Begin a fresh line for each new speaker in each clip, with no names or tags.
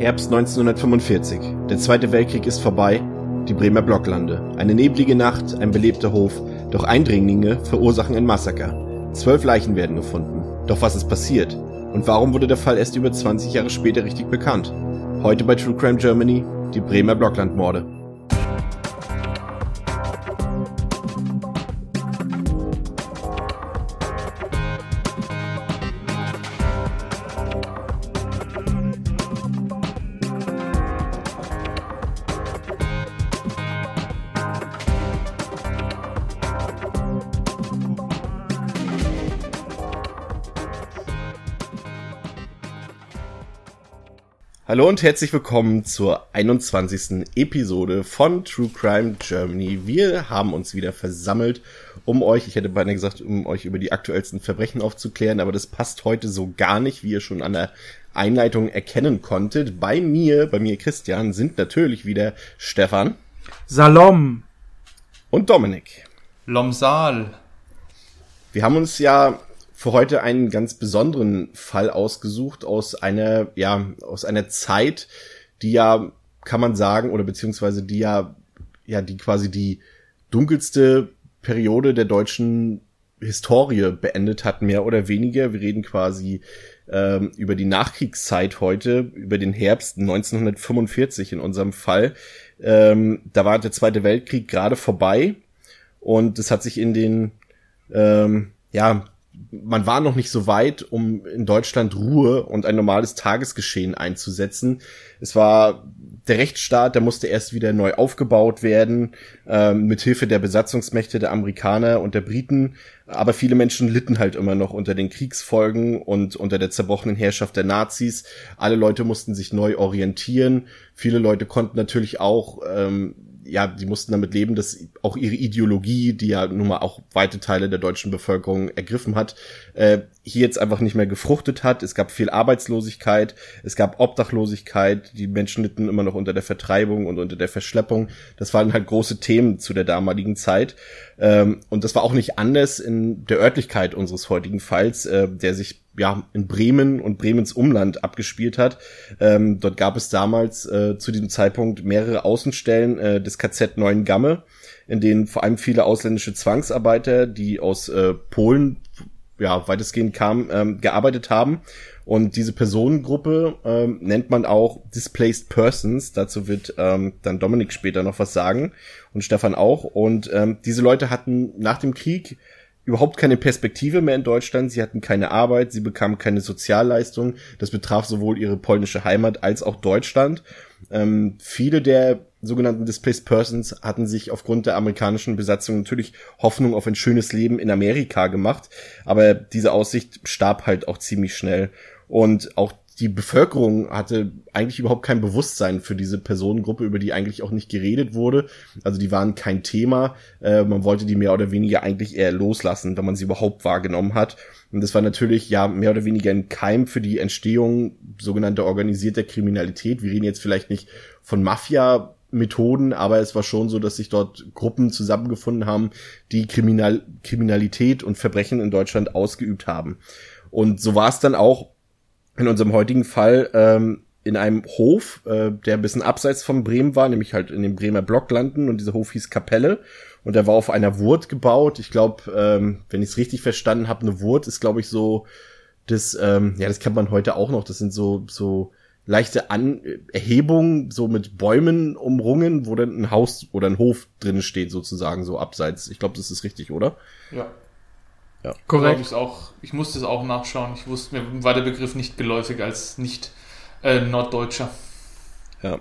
Herbst 1945. Der Zweite Weltkrieg ist vorbei. Die Bremer Blocklande. Eine neblige Nacht, ein belebter Hof. Doch Eindringlinge verursachen ein Massaker. Zwölf Leichen werden gefunden. Doch was ist passiert? Und warum wurde der Fall erst über 20 Jahre später richtig bekannt? Heute bei True Crime Germany die Bremer Blocklandmorde. Hallo und herzlich willkommen zur 21. Episode von True Crime Germany. Wir haben uns wieder versammelt, um euch, ich hätte beinahe gesagt, um euch über die aktuellsten Verbrechen aufzuklären, aber das passt heute so gar nicht, wie ihr schon an der Einleitung erkennen konntet. Bei mir, bei mir Christian, sind natürlich wieder Stefan.
Salom.
Und Dominik.
Lomsal.
Wir haben uns ja für heute einen ganz besonderen Fall ausgesucht aus einer, ja, aus einer Zeit, die ja, kann man sagen, oder beziehungsweise die ja, ja, die quasi die dunkelste Periode der deutschen Historie beendet hat, mehr oder weniger. Wir reden quasi ähm, über die Nachkriegszeit heute, über den Herbst 1945 in unserem Fall. Ähm, da war der Zweite Weltkrieg gerade vorbei und es hat sich in den ähm, ja, man war noch nicht so weit, um in Deutschland Ruhe und ein normales Tagesgeschehen einzusetzen. Es war der Rechtsstaat, der musste erst wieder neu aufgebaut werden, ähm, mit Hilfe der Besatzungsmächte der Amerikaner und der Briten. Aber viele Menschen litten halt immer noch unter den Kriegsfolgen und unter der zerbrochenen Herrschaft der Nazis. Alle Leute mussten sich neu orientieren. Viele Leute konnten natürlich auch ähm, ja, die mussten damit leben, dass auch ihre Ideologie, die ja nun mal auch weite Teile der deutschen Bevölkerung ergriffen hat, äh, hier jetzt einfach nicht mehr gefruchtet hat. Es gab viel Arbeitslosigkeit, es gab Obdachlosigkeit, die Menschen litten immer noch unter der Vertreibung und unter der Verschleppung. Das waren halt große Themen zu der damaligen Zeit. Ähm, und das war auch nicht anders in der Örtlichkeit unseres heutigen Falls, äh, der sich ja in Bremen und Bremens Umland abgespielt hat. Ähm, dort gab es damals äh, zu diesem Zeitpunkt mehrere Außenstellen äh, des KZ Neuengamme, in denen vor allem viele ausländische Zwangsarbeiter, die aus äh, Polen ja weitestgehend kamen, ähm, gearbeitet haben. Und diese Personengruppe ähm, nennt man auch Displaced Persons. Dazu wird ähm, dann Dominik später noch was sagen und Stefan auch. Und ähm, diese Leute hatten nach dem Krieg überhaupt keine Perspektive mehr in Deutschland. Sie hatten keine Arbeit, sie bekamen keine Sozialleistung. Das betraf sowohl ihre polnische Heimat als auch Deutschland. Ähm, viele der sogenannten Displaced Persons hatten sich aufgrund der amerikanischen Besatzung natürlich Hoffnung auf ein schönes Leben in Amerika gemacht, aber diese Aussicht starb halt auch ziemlich schnell. Und auch die Bevölkerung hatte eigentlich überhaupt kein Bewusstsein für diese Personengruppe, über die eigentlich auch nicht geredet wurde. Also die waren kein Thema. Äh, man wollte die mehr oder weniger eigentlich eher loslassen, wenn man sie überhaupt wahrgenommen hat. Und das war natürlich ja mehr oder weniger ein Keim für die Entstehung sogenannter organisierter Kriminalität. Wir reden jetzt vielleicht nicht von Mafia, Methoden, aber es war schon so, dass sich dort Gruppen zusammengefunden haben, die Kriminal Kriminalität und Verbrechen in Deutschland ausgeübt haben. Und so war es dann auch in unserem heutigen Fall ähm, in einem Hof, äh, der ein bisschen abseits von Bremen war, nämlich halt in dem Bremer Block landen und dieser Hof hieß Kapelle und der war auf einer Wurt gebaut. Ich glaube, ähm, wenn ich es richtig verstanden habe, eine Wurt ist, glaube ich, so das, ähm, ja, das kennt man heute auch noch. Das sind so so leichte An Erhebungen, so mit Bäumen umrungen, wo dann ein Haus oder ein Hof drin steht, sozusagen, so abseits. Ich glaube, das ist richtig, oder?
Ja. Ja. Korrekt. Ich, auch, ich musste es auch nachschauen. Ich wusste, mir war der Begriff nicht geläufig als nicht äh, Norddeutscher.
Ja.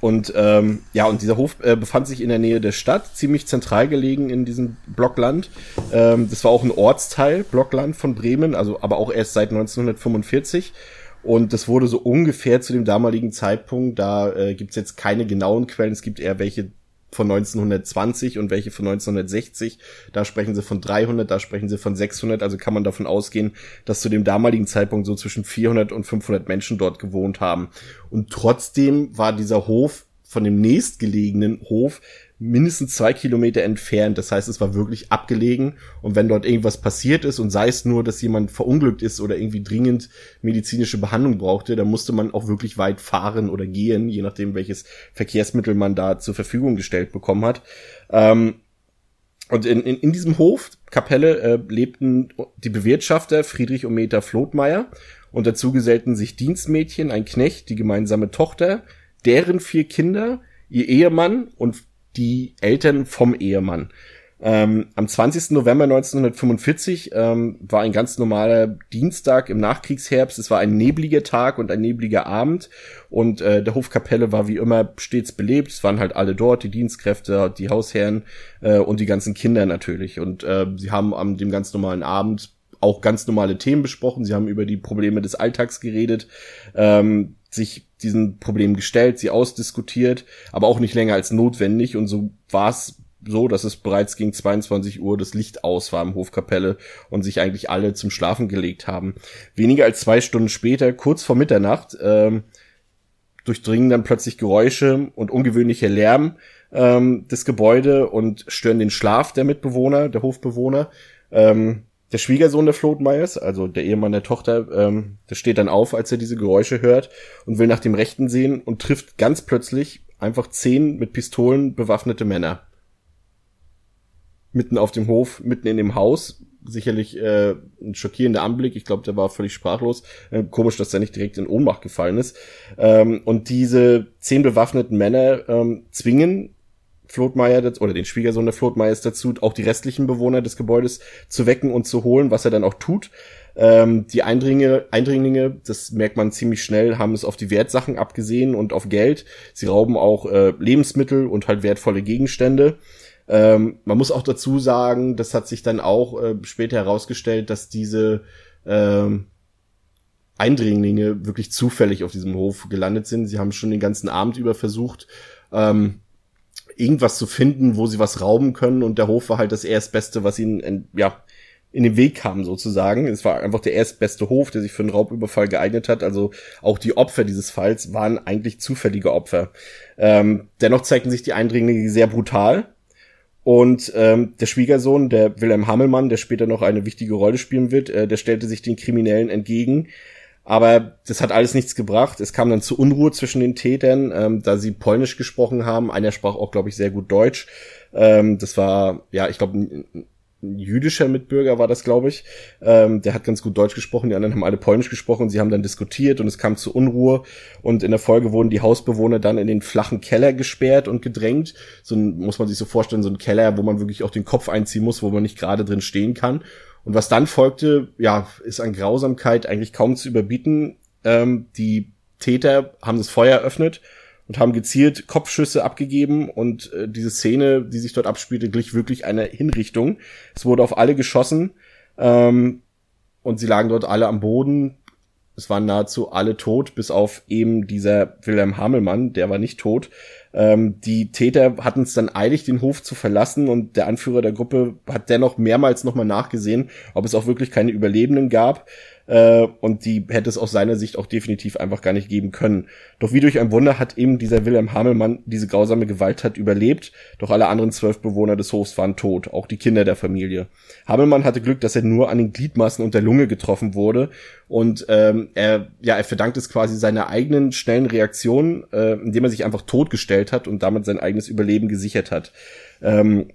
Und ähm, ja, und dieser Hof äh, befand sich in der Nähe der Stadt, ziemlich zentral gelegen in diesem Blockland. Ähm, das war auch ein Ortsteil, Blockland von Bremen, also aber auch erst seit 1945. Und das wurde so ungefähr zu dem damaligen Zeitpunkt, da äh, gibt es jetzt keine genauen Quellen, es gibt eher welche von 1920 und welche von 1960. Da sprechen sie von 300, da sprechen sie von 600. Also kann man davon ausgehen, dass zu dem damaligen Zeitpunkt so zwischen 400 und 500 Menschen dort gewohnt haben. Und trotzdem war dieser Hof von dem nächstgelegenen Hof mindestens zwei Kilometer entfernt. Das heißt, es war wirklich abgelegen. Und wenn dort irgendwas passiert ist und sei es nur, dass jemand verunglückt ist oder irgendwie dringend medizinische Behandlung brauchte, dann musste man auch wirklich weit fahren oder gehen, je nachdem, welches Verkehrsmittel man da zur Verfügung gestellt bekommen hat. Ähm, und in, in, in diesem Hof, Kapelle, äh, lebten die Bewirtschafter Friedrich und Meta Flothmeier und dazu gesellten sich Dienstmädchen, ein Knecht, die gemeinsame Tochter, deren vier Kinder, ihr Ehemann und die Eltern vom Ehemann. Ähm, am 20. November 1945 ähm, war ein ganz normaler Dienstag im Nachkriegsherbst. Es war ein nebliger Tag und ein nebliger Abend und äh, der Hofkapelle war wie immer stets belebt. Es waren halt alle dort, die Dienstkräfte, die Hausherren äh, und die ganzen Kinder natürlich. Und äh, sie haben am dem ganz normalen Abend auch ganz normale Themen besprochen. Sie haben über die Probleme des Alltags geredet. Ähm, sich diesen Problemen gestellt, sie ausdiskutiert, aber auch nicht länger als notwendig. Und so war es so, dass es bereits gegen 22 Uhr das Licht aus war im Hofkapelle und sich eigentlich alle zum Schlafen gelegt haben. Weniger als zwei Stunden später, kurz vor Mitternacht, ähm, durchdringen dann plötzlich Geräusche und ungewöhnlicher Lärm ähm, des Gebäude und stören den Schlaf der Mitbewohner, der Hofbewohner. Ähm, der Schwiegersohn der Flothmeyers, also der Ehemann der Tochter, ähm, der steht dann auf, als er diese Geräusche hört und will nach dem Rechten sehen und trifft ganz plötzlich einfach zehn mit Pistolen bewaffnete Männer. Mitten auf dem Hof, mitten in dem Haus. Sicherlich äh, ein schockierender Anblick. Ich glaube, der war völlig sprachlos. Äh, komisch, dass er nicht direkt in Ohnmacht gefallen ist. Ähm, und diese zehn bewaffneten Männer ähm, zwingen Flotmeier oder den Schwiegersohn der Flotmeiers dazu, auch die restlichen Bewohner des Gebäudes zu wecken und zu holen, was er dann auch tut. Ähm, die Eindringlinge, Eindringlinge, das merkt man ziemlich schnell, haben es auf die Wertsachen abgesehen und auf Geld. Sie rauben auch äh, Lebensmittel und halt wertvolle Gegenstände. Ähm, man muss auch dazu sagen, das hat sich dann auch äh, später herausgestellt, dass diese ähm, Eindringlinge wirklich zufällig auf diesem Hof gelandet sind. Sie haben schon den ganzen Abend über versucht, ähm, irgendwas zu finden, wo sie was rauben können und der Hof war halt das erstbeste, was ihnen in, ja in den Weg kam sozusagen. Es war einfach der erstbeste Hof, der sich für einen Raubüberfall geeignet hat. Also auch die Opfer dieses Falls waren eigentlich zufällige Opfer. Ähm, dennoch zeigten sich die Eindringlinge sehr brutal. Und ähm, der Schwiegersohn, der Wilhelm Hammelmann, der später noch eine wichtige Rolle spielen wird, äh, der stellte sich den Kriminellen entgegen, aber das hat alles nichts gebracht. Es kam dann zu Unruhe zwischen den Tätern, ähm, da sie Polnisch gesprochen haben. Einer sprach auch, glaube ich, sehr gut Deutsch. Ähm, das war, ja, ich glaube, jüdischer Mitbürger war das, glaube ich. Ähm, der hat ganz gut Deutsch gesprochen, die anderen haben alle Polnisch gesprochen. Sie haben dann diskutiert und es kam zu Unruhe. Und in der Folge wurden die Hausbewohner dann in den flachen Keller gesperrt und gedrängt. So ein, muss man sich so vorstellen, so ein Keller, wo man wirklich auch den Kopf einziehen muss, wo man nicht gerade drin stehen kann. Und was dann folgte, ja, ist an Grausamkeit eigentlich kaum zu überbieten. Ähm, die Täter haben das Feuer eröffnet und haben gezielt Kopfschüsse abgegeben und äh, diese Szene, die sich dort abspielte, glich wirklich einer Hinrichtung. Es wurde auf alle geschossen ähm, und sie lagen dort alle am Boden. Es waren nahezu alle tot, bis auf eben dieser Wilhelm Hamelmann, der war nicht tot. Ähm, die Täter hatten es dann eilig, den Hof zu verlassen und der Anführer der Gruppe hat dennoch mehrmals nochmal nachgesehen, ob es auch wirklich keine Überlebenden gab äh, und die hätte es aus seiner Sicht auch definitiv einfach gar nicht geben können. Doch wie durch ein Wunder hat eben dieser Wilhelm Hamelmann diese grausame Gewalttat überlebt, doch alle anderen zwölf Bewohner des Hofs waren tot, auch die Kinder der Familie. Hamelmann hatte Glück, dass er nur an den Gliedmaßen und der Lunge getroffen wurde und ähm, er, ja, er verdankt es quasi seiner eigenen schnellen Reaktion, äh, indem er sich einfach totgestellt hat und damit sein eigenes Überleben gesichert hat. Ähm,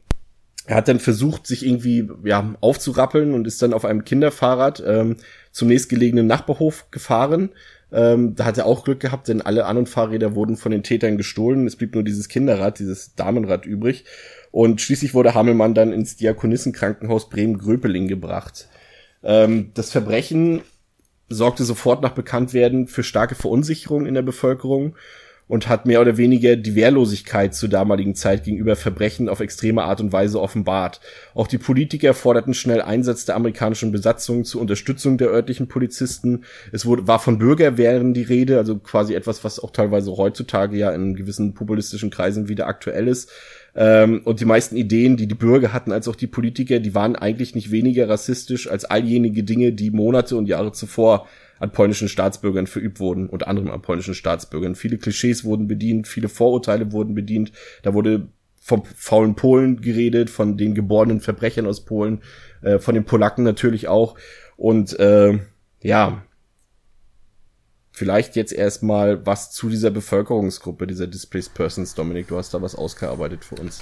er hat dann versucht, sich irgendwie ja aufzurappeln und ist dann auf einem Kinderfahrrad ähm, zum nächstgelegenen Nachbarhof gefahren. Ähm, da hat er auch Glück gehabt, denn alle anderen Fahrräder wurden von den Tätern gestohlen. Es blieb nur dieses Kinderrad, dieses Damenrad übrig. Und schließlich wurde Hammelmann dann ins Diakonissenkrankenhaus Bremen-Gröpeling gebracht. Ähm, das Verbrechen sorgte sofort nach Bekanntwerden für starke Verunsicherung in der Bevölkerung und hat mehr oder weniger die Wehrlosigkeit zur damaligen Zeit gegenüber Verbrechen auf extreme Art und Weise offenbart. Auch die Politiker forderten schnell Einsatz der amerikanischen Besatzung zur Unterstützung der örtlichen Polizisten. Es wurde, war von Bürgerwehren die Rede, also quasi etwas, was auch teilweise heutzutage ja in gewissen populistischen Kreisen wieder aktuell ist. Ähm, und die meisten Ideen, die die Bürger hatten, als auch die Politiker, die waren eigentlich nicht weniger rassistisch als all jenige Dinge, die Monate und Jahre zuvor an polnischen Staatsbürgern verübt wurden, unter anderem an polnischen Staatsbürgern. Viele Klischees wurden bedient, viele Vorurteile wurden bedient. Da wurde vom faulen Polen geredet, von den geborenen Verbrechern aus Polen, äh, von den Polacken natürlich auch. Und äh, ja, vielleicht jetzt erstmal was zu dieser Bevölkerungsgruppe, dieser Displaced Persons, Dominik, du hast da was ausgearbeitet für uns.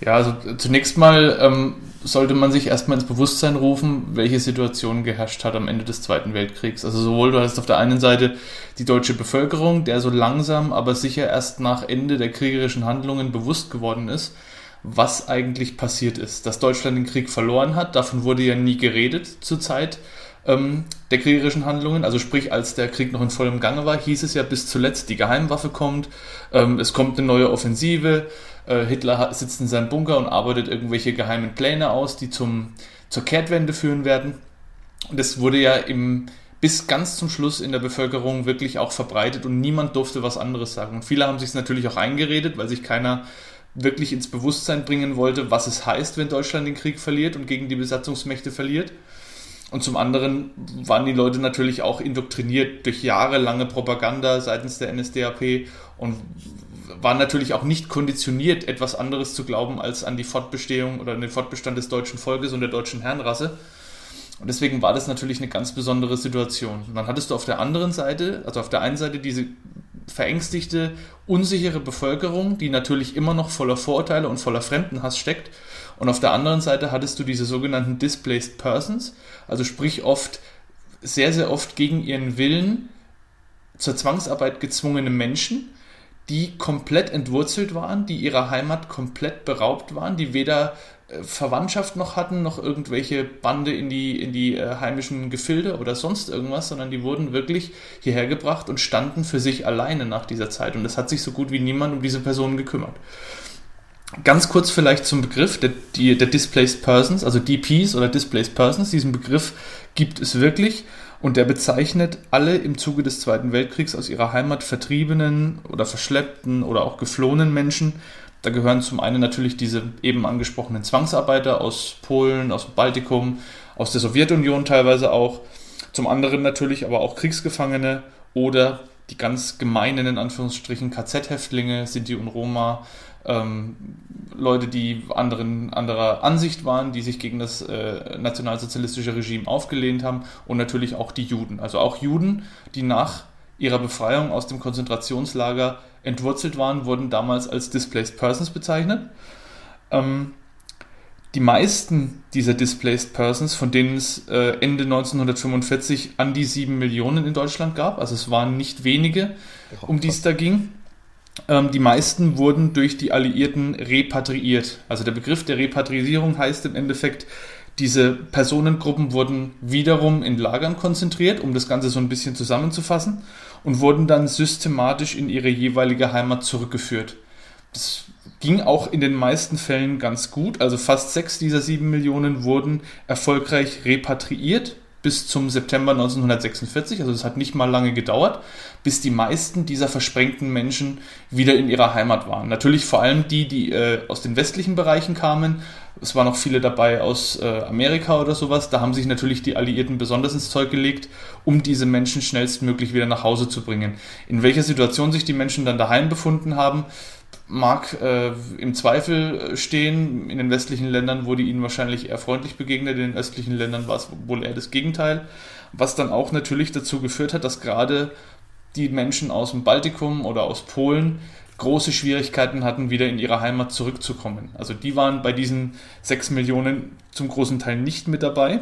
Ja, also zunächst mal ähm, sollte man sich erstmal ins Bewusstsein rufen, welche Situation geherrscht hat am Ende des Zweiten Weltkriegs. Also sowohl du hast auf der einen Seite die deutsche Bevölkerung, der so langsam, aber sicher erst nach Ende der kriegerischen Handlungen bewusst geworden ist, was eigentlich passiert ist. Dass Deutschland den Krieg verloren hat, davon wurde ja nie geredet zur Zeit ähm, der kriegerischen Handlungen. Also sprich, als der Krieg noch in vollem Gange war, hieß es ja bis zuletzt, die Geheimwaffe kommt, ähm, es kommt eine neue Offensive, äh, Hitler sitzt in seinem Bunker und arbeitet irgendwelche geheimen Pläne aus, die zum, zur Kehrtwende führen werden. Und das wurde ja im, bis ganz zum Schluss in der Bevölkerung wirklich auch verbreitet und niemand durfte was anderes sagen. Und viele haben sich es natürlich auch eingeredet, weil sich keiner wirklich ins Bewusstsein bringen wollte, was es heißt, wenn Deutschland den Krieg verliert und gegen die Besatzungsmächte verliert. Und zum anderen waren die Leute natürlich auch indoktriniert durch jahrelange Propaganda seitens der NSDAP und waren natürlich auch nicht konditioniert, etwas anderes zu glauben als an die Fortbestehung oder an den Fortbestand des deutschen Volkes und der deutschen Herrenrasse. Und deswegen war das natürlich eine ganz besondere Situation. Und dann hattest du auf der anderen Seite, also auf der einen Seite diese verängstigte, unsichere Bevölkerung, die natürlich immer noch voller Vorurteile und voller Fremdenhass steckt. Und auf der anderen Seite hattest du diese sogenannten Displaced Persons, also sprich oft, sehr, sehr oft gegen ihren Willen zur Zwangsarbeit gezwungene Menschen, die komplett entwurzelt waren, die ihrer Heimat komplett beraubt waren, die weder äh, Verwandtschaft noch hatten, noch irgendwelche Bande in die, in die äh, heimischen Gefilde oder sonst irgendwas, sondern die wurden wirklich hierher gebracht und standen für sich alleine nach dieser Zeit. Und es hat sich so gut wie niemand um diese Personen gekümmert. Ganz kurz vielleicht zum Begriff der, die, der Displaced Persons, also DPs oder Displaced Persons. Diesen Begriff gibt es wirklich und der bezeichnet alle im Zuge des Zweiten Weltkriegs aus ihrer Heimat vertriebenen oder verschleppten oder auch geflohenen Menschen. Da gehören zum einen natürlich diese eben angesprochenen Zwangsarbeiter aus Polen, aus dem Baltikum, aus der Sowjetunion teilweise auch. Zum anderen natürlich aber auch Kriegsgefangene oder die ganz gemeinen, in Anführungsstrichen, KZ-Häftlinge, Sinti und Roma, ähm, Leute, die anderen, anderer Ansicht waren, die sich gegen das äh, nationalsozialistische Regime aufgelehnt haben und natürlich auch die Juden. Also auch Juden, die nach ihrer Befreiung aus dem Konzentrationslager entwurzelt waren, wurden damals als Displaced Persons bezeichnet. Ähm, die meisten dieser Displaced Persons, von denen es äh, Ende 1945 an die sieben Millionen in Deutschland gab, also es waren nicht wenige, um die es da ging, ähm, die meisten wurden durch die Alliierten repatriiert. Also der Begriff der Repatriierung heißt im Endeffekt, diese Personengruppen wurden wiederum in Lagern konzentriert, um das Ganze so ein bisschen zusammenzufassen, und wurden dann systematisch in ihre jeweilige Heimat zurückgeführt. Das ging auch in den meisten Fällen ganz gut. Also fast sechs dieser sieben Millionen wurden erfolgreich repatriiert bis zum September 1946. Also es hat nicht mal lange gedauert, bis die meisten dieser versprengten Menschen wieder in ihrer Heimat waren. Natürlich vor allem die, die äh, aus den westlichen Bereichen kamen. Es waren auch viele dabei aus äh, Amerika oder sowas. Da haben sich natürlich die Alliierten besonders ins Zeug gelegt, um diese Menschen schnellstmöglich wieder nach Hause zu bringen. In welcher Situation sich die Menschen dann daheim befunden haben, mag äh, im Zweifel stehen. In den westlichen Ländern wurde ihnen wahrscheinlich eher freundlich begegnet, in den östlichen Ländern war es wohl eher das Gegenteil, was dann auch natürlich dazu geführt hat, dass gerade die Menschen aus dem Baltikum oder aus Polen große Schwierigkeiten hatten, wieder in ihre Heimat zurückzukommen. Also die waren bei diesen sechs Millionen zum großen Teil nicht mit dabei.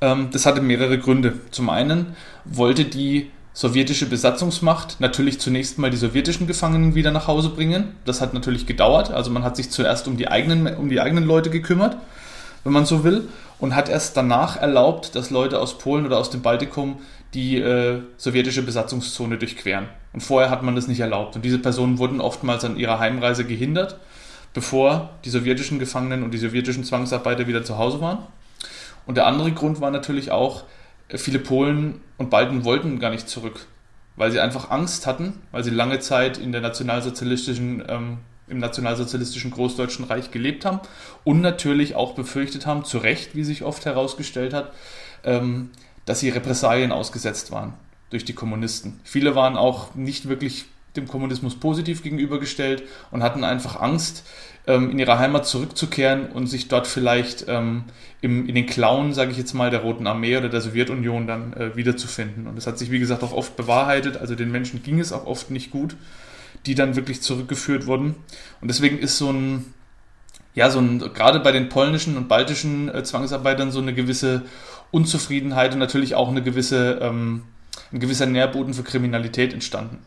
Ähm, das hatte mehrere Gründe. Zum einen wollte die sowjetische Besatzungsmacht natürlich zunächst mal die sowjetischen Gefangenen wieder nach Hause bringen. Das hat natürlich gedauert. Also man hat sich zuerst um die eigenen, um die eigenen Leute gekümmert, wenn man so will, und hat erst danach erlaubt, dass Leute aus Polen oder aus dem Baltikum die äh, sowjetische Besatzungszone durchqueren. Und vorher hat man das nicht erlaubt. Und diese Personen wurden oftmals an ihrer Heimreise gehindert, bevor die sowjetischen Gefangenen und die sowjetischen Zwangsarbeiter wieder zu Hause waren. Und der andere Grund war natürlich auch, viele Polen und Balten wollten gar nicht zurück, weil sie einfach Angst hatten, weil sie lange Zeit in der nationalsozialistischen, ähm, im nationalsozialistischen Großdeutschen Reich gelebt haben und natürlich auch befürchtet haben, zu Recht, wie sich oft herausgestellt hat, ähm, dass sie Repressalien ausgesetzt waren durch die Kommunisten. Viele waren auch nicht wirklich dem Kommunismus positiv gegenübergestellt und hatten einfach Angst, ähm, in ihre Heimat zurückzukehren und sich dort vielleicht ähm, im, in den Klauen, sage ich jetzt mal, der Roten Armee oder der Sowjetunion dann äh, wiederzufinden. Und das hat sich, wie gesagt, auch oft bewahrheitet. Also den Menschen ging es auch oft nicht gut, die dann wirklich zurückgeführt wurden. Und deswegen ist so ein, ja, so ein, gerade bei den polnischen und baltischen äh, Zwangsarbeitern so eine gewisse Unzufriedenheit und natürlich auch eine gewisse, ähm, ein gewisser Nährboden für Kriminalität entstanden.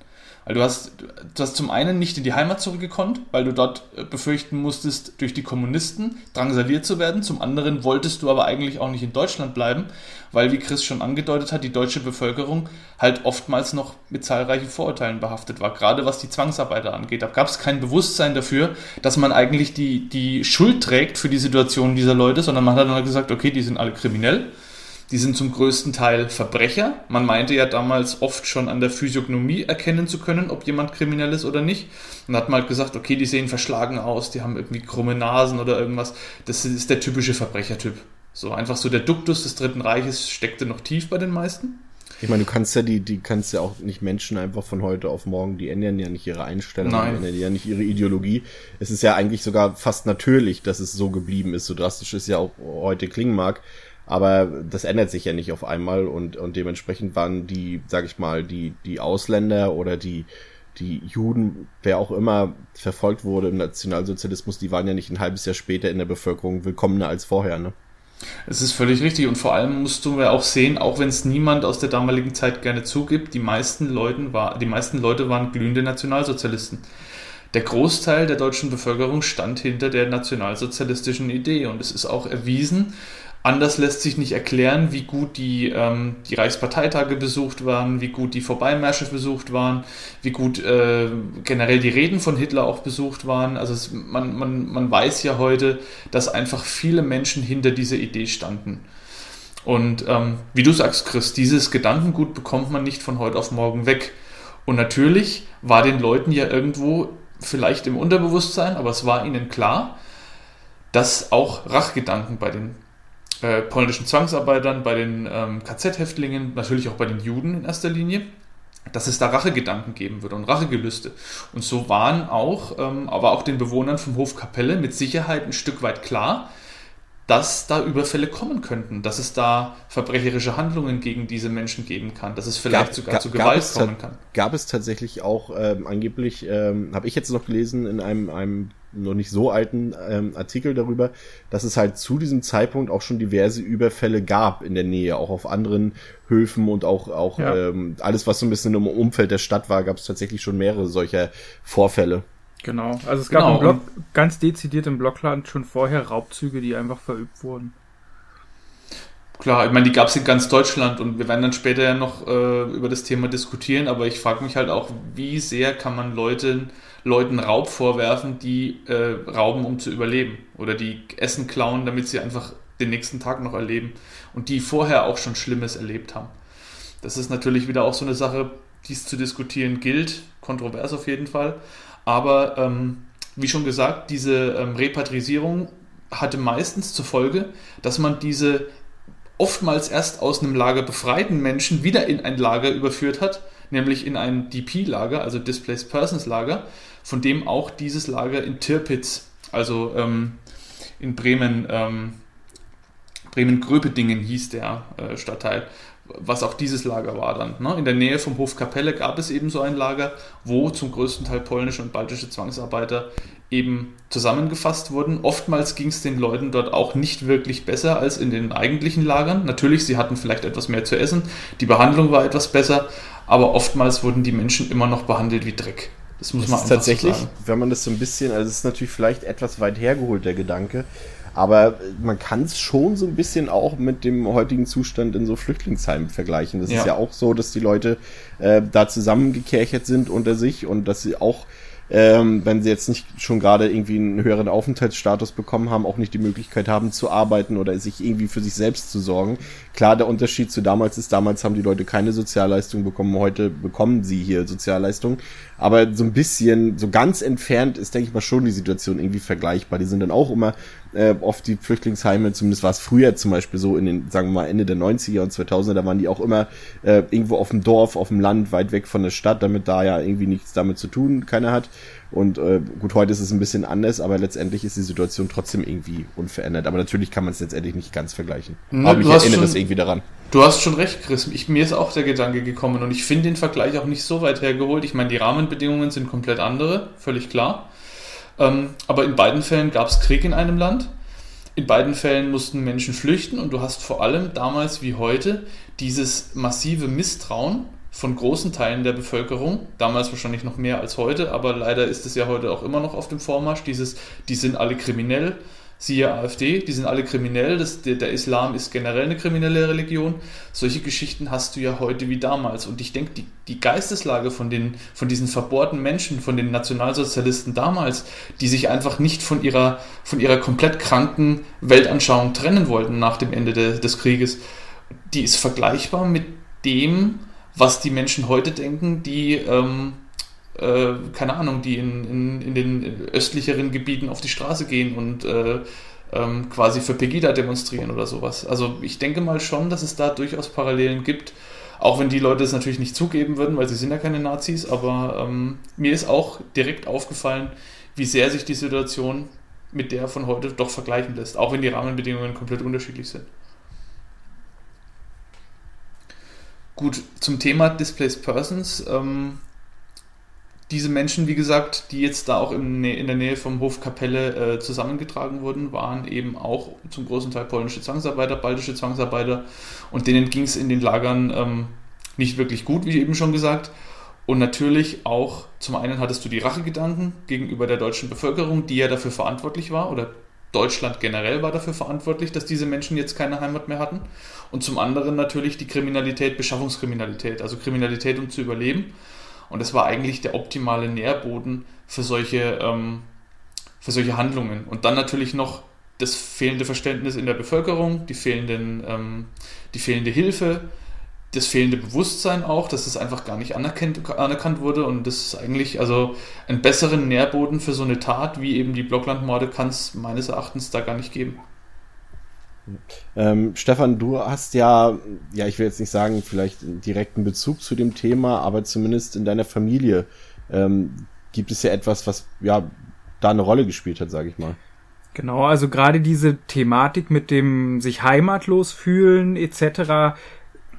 Weil du hast, du hast zum einen nicht in die Heimat zurückgekonnt, weil du dort äh, befürchten musstest, durch die Kommunisten drangsaliert zu werden. Zum anderen wolltest du aber eigentlich auch nicht in Deutschland bleiben, weil, wie Chris schon angedeutet hat, die deutsche Bevölkerung halt oftmals noch mit zahlreichen Vorurteilen behaftet war, gerade was die Zwangsarbeiter angeht. Da gab es kein Bewusstsein dafür, dass man eigentlich die, die Schuld trägt für die Situation dieser Leute, sondern man hat dann halt gesagt, okay, die sind alle kriminell die sind zum größten Teil Verbrecher. Man meinte ja damals oft schon an der Physiognomie erkennen zu können, ob jemand kriminell ist oder nicht. Und hat mal halt gesagt, okay, die sehen verschlagen aus, die haben irgendwie krumme Nasen oder irgendwas. Das ist der typische Verbrechertyp. So einfach so der Duktus des Dritten Reiches steckte noch tief bei den meisten.
Ich meine, du kannst ja die, die kannst ja auch nicht Menschen einfach von heute auf morgen, die ändern ja nicht ihre Einstellung,
Nein.
die ändern ja nicht ihre Ideologie. Es ist ja eigentlich sogar fast natürlich, dass es so geblieben ist, so drastisch es ja auch heute klingen mag. Aber das ändert sich ja nicht auf einmal und, und dementsprechend waren die, sag ich mal, die, die Ausländer oder die, die Juden, wer auch immer verfolgt wurde im Nationalsozialismus, die waren ja nicht ein halbes Jahr später in der Bevölkerung willkommener als vorher, ne?
Es ist völlig richtig und vor allem musst du ja auch sehen, auch wenn es niemand aus der damaligen Zeit gerne zugibt, die meisten, Leuten war, die meisten Leute waren glühende Nationalsozialisten. Der Großteil der deutschen Bevölkerung stand hinter der nationalsozialistischen Idee und es ist auch erwiesen, Anders lässt sich nicht erklären, wie gut die, ähm, die Reichsparteitage besucht waren, wie gut die Vorbeimärsche besucht waren, wie gut äh, generell die Reden von Hitler auch besucht waren. Also es, man, man, man weiß ja heute, dass einfach viele Menschen hinter dieser Idee standen. Und ähm, wie du sagst, Chris, dieses Gedankengut bekommt man nicht von heute auf morgen weg. Und natürlich war den Leuten ja irgendwo vielleicht im Unterbewusstsein, aber es war ihnen klar, dass auch Rachgedanken bei den äh, polnischen Zwangsarbeitern, bei den ähm, KZ-Häftlingen, natürlich auch bei den Juden in erster Linie, dass es da Rachegedanken geben würde und Rachegelüste. Und so waren auch, ähm, aber auch den Bewohnern vom Hof Kapelle mit Sicherheit ein Stück weit klar, dass da Überfälle kommen könnten, dass es da verbrecherische Handlungen gegen diese Menschen geben kann, dass es vielleicht gab, sogar gab, zu Gewalt kommen kann.
Gab es tatsächlich auch ähm, angeblich, ähm, habe ich jetzt noch gelesen in einem, einem noch nicht so alten ähm, Artikel darüber, dass es halt zu diesem Zeitpunkt auch schon diverse Überfälle gab in der Nähe, auch auf anderen Höfen und auch, auch ja. ähm, alles, was so ein bisschen im Umfeld der Stadt war, gab es tatsächlich schon mehrere solcher Vorfälle.
Genau, also es gab genau. im Block, ganz dezidiert im Blockland schon vorher Raubzüge, die einfach verübt wurden.
Klar, ich meine, die gab es in ganz Deutschland und wir werden dann später ja noch äh, über das Thema diskutieren, aber ich frage mich halt auch, wie sehr kann man Leuten, Leuten Raub vorwerfen, die äh, rauben, um zu überleben oder die Essen klauen, damit sie einfach den nächsten Tag noch erleben und die vorher auch schon Schlimmes erlebt haben. Das ist natürlich wieder auch so eine Sache, die es zu diskutieren gilt, kontrovers auf jeden Fall. Aber ähm, wie schon gesagt, diese ähm, Repatrisierung hatte meistens zur Folge, dass man diese oftmals erst aus einem Lager befreiten Menschen wieder in ein Lager überführt hat, nämlich in ein DP-Lager, also Displaced Persons Lager, von dem auch dieses Lager in Tirpitz, also ähm, in Bremen, ähm, Bremen-Gröpedingen hieß der äh, Stadtteil, was auch dieses Lager war dann. Ne? In der Nähe vom Hof Kapelle gab es eben so ein Lager, wo zum größten Teil polnische und baltische Zwangsarbeiter eben zusammengefasst wurden. Oftmals ging es den Leuten dort auch nicht wirklich besser als in den eigentlichen Lagern. Natürlich, sie hatten vielleicht etwas mehr zu essen, die Behandlung war etwas besser, aber oftmals wurden die Menschen immer noch behandelt wie Dreck.
Das muss das man ist tatsächlich, so wenn man das so ein bisschen, also es ist natürlich vielleicht etwas weit hergeholt, der Gedanke, aber man kann es schon so ein bisschen auch mit dem heutigen Zustand in so Flüchtlingsheimen vergleichen. Das ja. ist ja auch so, dass die Leute äh, da zusammengekerchert sind unter sich und dass sie auch ähm, wenn sie jetzt nicht schon gerade irgendwie einen höheren Aufenthaltsstatus bekommen haben, auch nicht die Möglichkeit haben zu arbeiten oder sich irgendwie für sich selbst zu sorgen. Klar, der Unterschied zu damals ist, damals haben die Leute keine Sozialleistung bekommen, heute bekommen sie hier Sozialleistung. Aber so ein bisschen, so ganz entfernt ist, denke ich mal, schon die Situation irgendwie vergleichbar. Die sind dann auch immer äh, oft die Flüchtlingsheime, zumindest war es früher zum Beispiel so in den, sagen wir mal, Ende der 90er und 2000er, da waren die auch immer äh, irgendwo auf dem Dorf, auf dem Land, weit weg von der Stadt, damit da ja irgendwie nichts damit zu tun, keiner hat. Und äh, gut, heute ist es ein bisschen anders, aber letztendlich ist die Situation trotzdem irgendwie unverändert. Aber natürlich kann man es letztendlich nicht ganz vergleichen.
Ne, aber ich erinnere schon, das irgendwie daran. Du hast schon recht, Chris. Ich, mir ist auch der Gedanke gekommen und ich finde den Vergleich auch nicht so weit hergeholt. Ich meine, die Rahmenbedingungen sind komplett andere, völlig klar. Ähm, aber in beiden Fällen gab es Krieg in einem Land. In beiden Fällen mussten Menschen flüchten und du hast vor allem damals wie heute dieses massive Misstrauen von großen Teilen der Bevölkerung, damals wahrscheinlich noch mehr als heute, aber leider ist es ja heute auch immer noch auf dem Vormarsch, dieses, die sind alle kriminell, siehe AfD, die sind alle kriminell, das, der, Islam ist generell eine kriminelle Religion. Solche Geschichten hast du ja heute wie damals. Und ich denke, die, die Geisteslage von, den, von diesen verbohrten Menschen, von den Nationalsozialisten damals, die sich einfach nicht von ihrer, von ihrer komplett kranken Weltanschauung trennen wollten nach dem Ende de, des Krieges, die ist vergleichbar mit dem, was die Menschen heute denken, die, ähm, äh, keine Ahnung, die in, in, in den östlicheren Gebieten auf die Straße gehen und äh, ähm, quasi für Pegida demonstrieren oder sowas. Also ich denke mal schon, dass es da durchaus Parallelen gibt, auch wenn die Leute es natürlich nicht zugeben würden, weil sie sind ja keine Nazis, aber ähm, mir ist auch direkt aufgefallen, wie sehr sich die Situation mit der von heute doch vergleichen lässt, auch wenn die Rahmenbedingungen komplett unterschiedlich sind. Gut, zum Thema Displaced Persons. Ähm, diese Menschen, wie gesagt, die jetzt da auch in, in der Nähe vom Hof Kapelle äh, zusammengetragen wurden, waren eben auch zum großen Teil polnische Zwangsarbeiter, baltische Zwangsarbeiter und denen ging es in den Lagern ähm, nicht wirklich gut, wie eben schon gesagt. Und natürlich auch, zum einen hattest du die Rachegedanken gegenüber der deutschen Bevölkerung, die ja dafür verantwortlich war oder Deutschland generell war dafür verantwortlich, dass diese Menschen jetzt keine Heimat mehr hatten. Und zum anderen natürlich die Kriminalität, Beschaffungskriminalität, also Kriminalität, um zu überleben. Und das war eigentlich der optimale Nährboden für solche, ähm, für solche Handlungen. Und dann natürlich noch das fehlende Verständnis in der Bevölkerung, die, fehlenden, ähm, die fehlende Hilfe, das fehlende Bewusstsein auch, dass es einfach gar nicht anerkannt, anerkannt wurde und das ist eigentlich, also einen besseren Nährboden für so eine Tat wie eben die Blocklandmorde kann es meines Erachtens da gar nicht geben.
Ähm, Stefan, du hast ja, ja, ich will jetzt nicht sagen, vielleicht einen direkten Bezug zu dem Thema, aber zumindest in deiner Familie ähm, gibt es ja etwas, was ja da eine Rolle gespielt hat, sage ich mal.
Genau, also gerade diese Thematik mit dem sich heimatlos fühlen etc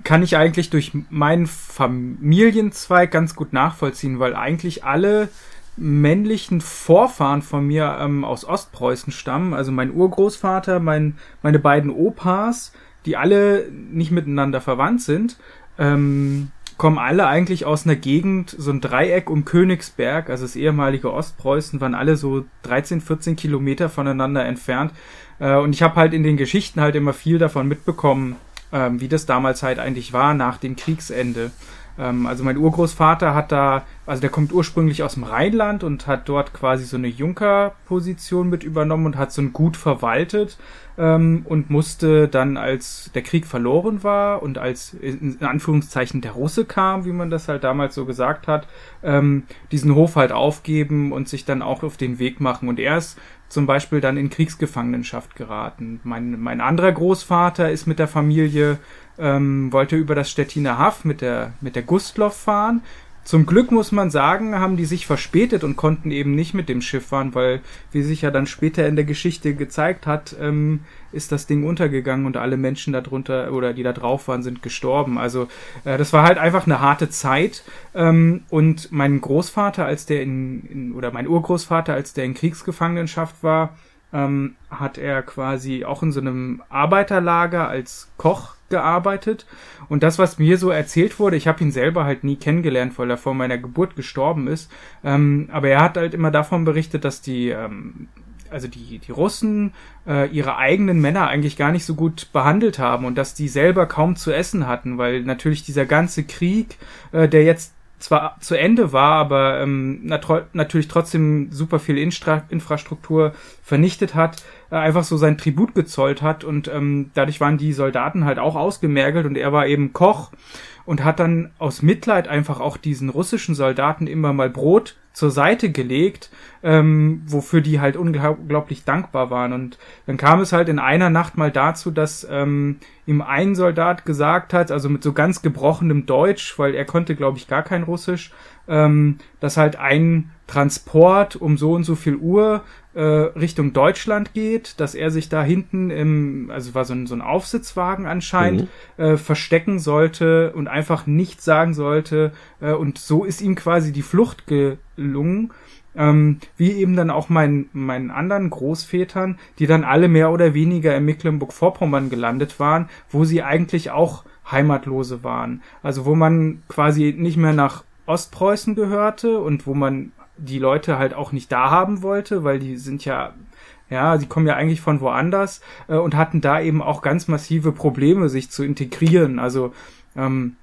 kann ich eigentlich durch meinen Familienzweig ganz gut nachvollziehen, weil eigentlich alle männlichen Vorfahren von mir ähm, aus Ostpreußen stammen. Also mein Urgroßvater, mein, meine beiden Opas, die alle nicht miteinander verwandt sind, ähm, kommen alle eigentlich aus einer Gegend, so ein Dreieck um Königsberg, also das ehemalige Ostpreußen, waren alle so 13, 14 Kilometer voneinander entfernt. Äh, und ich habe halt in den Geschichten halt immer viel davon mitbekommen, ähm, wie das damals halt eigentlich war nach dem Kriegsende. Ähm, also mein Urgroßvater hat da, also der kommt ursprünglich aus dem Rheinland und hat dort quasi so eine Junkerposition mit übernommen und hat so ein Gut verwaltet ähm, und musste dann, als der Krieg verloren war und als in Anführungszeichen der Russe kam, wie man das halt damals so gesagt hat, ähm, diesen Hof halt aufgeben und sich dann auch auf den Weg machen. Und er ist zum Beispiel dann in Kriegsgefangenschaft geraten. Mein, mein anderer Großvater ist mit der Familie, ähm, wollte über das Stettiner Haff mit der, mit der Gustloff fahren, zum Glück muss man sagen, haben die sich verspätet und konnten eben nicht mit dem Schiff fahren, weil, wie sich ja dann später in der Geschichte gezeigt hat, ähm, ist das Ding untergegangen und alle Menschen darunter oder die da drauf waren, sind gestorben. Also äh, das war halt einfach eine harte Zeit. Ähm, und mein Großvater, als der in, in oder mein Urgroßvater, als der in Kriegsgefangenschaft war, ähm, hat er quasi auch in so einem Arbeiterlager als Koch gearbeitet. Und das, was mir so erzählt wurde, ich habe ihn selber halt nie kennengelernt, weil er vor meiner Geburt gestorben ist. Ähm, aber er hat halt immer davon berichtet, dass die, ähm, also die, die Russen äh, ihre eigenen Männer eigentlich gar nicht so gut behandelt haben und dass die selber kaum zu essen hatten, weil natürlich dieser ganze Krieg, äh, der jetzt zwar zu Ende war, aber ähm, nat natürlich trotzdem super viel Instra Infrastruktur vernichtet hat, äh, einfach so sein Tribut gezollt hat und ähm, dadurch waren die Soldaten halt auch ausgemergelt und er war eben Koch und hat dann aus Mitleid einfach auch diesen russischen Soldaten immer mal Brot zur Seite gelegt, ähm, wofür die halt unglaublich dankbar waren. Und dann kam es halt in einer Nacht mal dazu, dass ähm, ihm ein Soldat gesagt hat, also mit so ganz gebrochenem Deutsch, weil er konnte, glaube ich, gar kein Russisch, ähm, dass halt ein Transport um so und so viel Uhr äh, Richtung Deutschland geht, dass er sich da hinten im, also war so ein, so ein Aufsitzwagen anscheinend, mhm. äh, verstecken sollte und einfach nichts sagen sollte. Äh, und so ist ihm quasi die Flucht gelungen. Ähm, wie eben dann auch mein, meinen anderen Großvätern, die dann alle mehr oder weniger in Mecklenburg-Vorpommern gelandet waren, wo sie eigentlich auch Heimatlose waren. Also wo man quasi nicht mehr nach Ostpreußen gehörte und wo man die Leute halt auch nicht da haben wollte, weil die sind ja, ja, sie kommen ja eigentlich von woanders äh, und hatten da eben auch ganz massive Probleme, sich zu integrieren. Also ähm,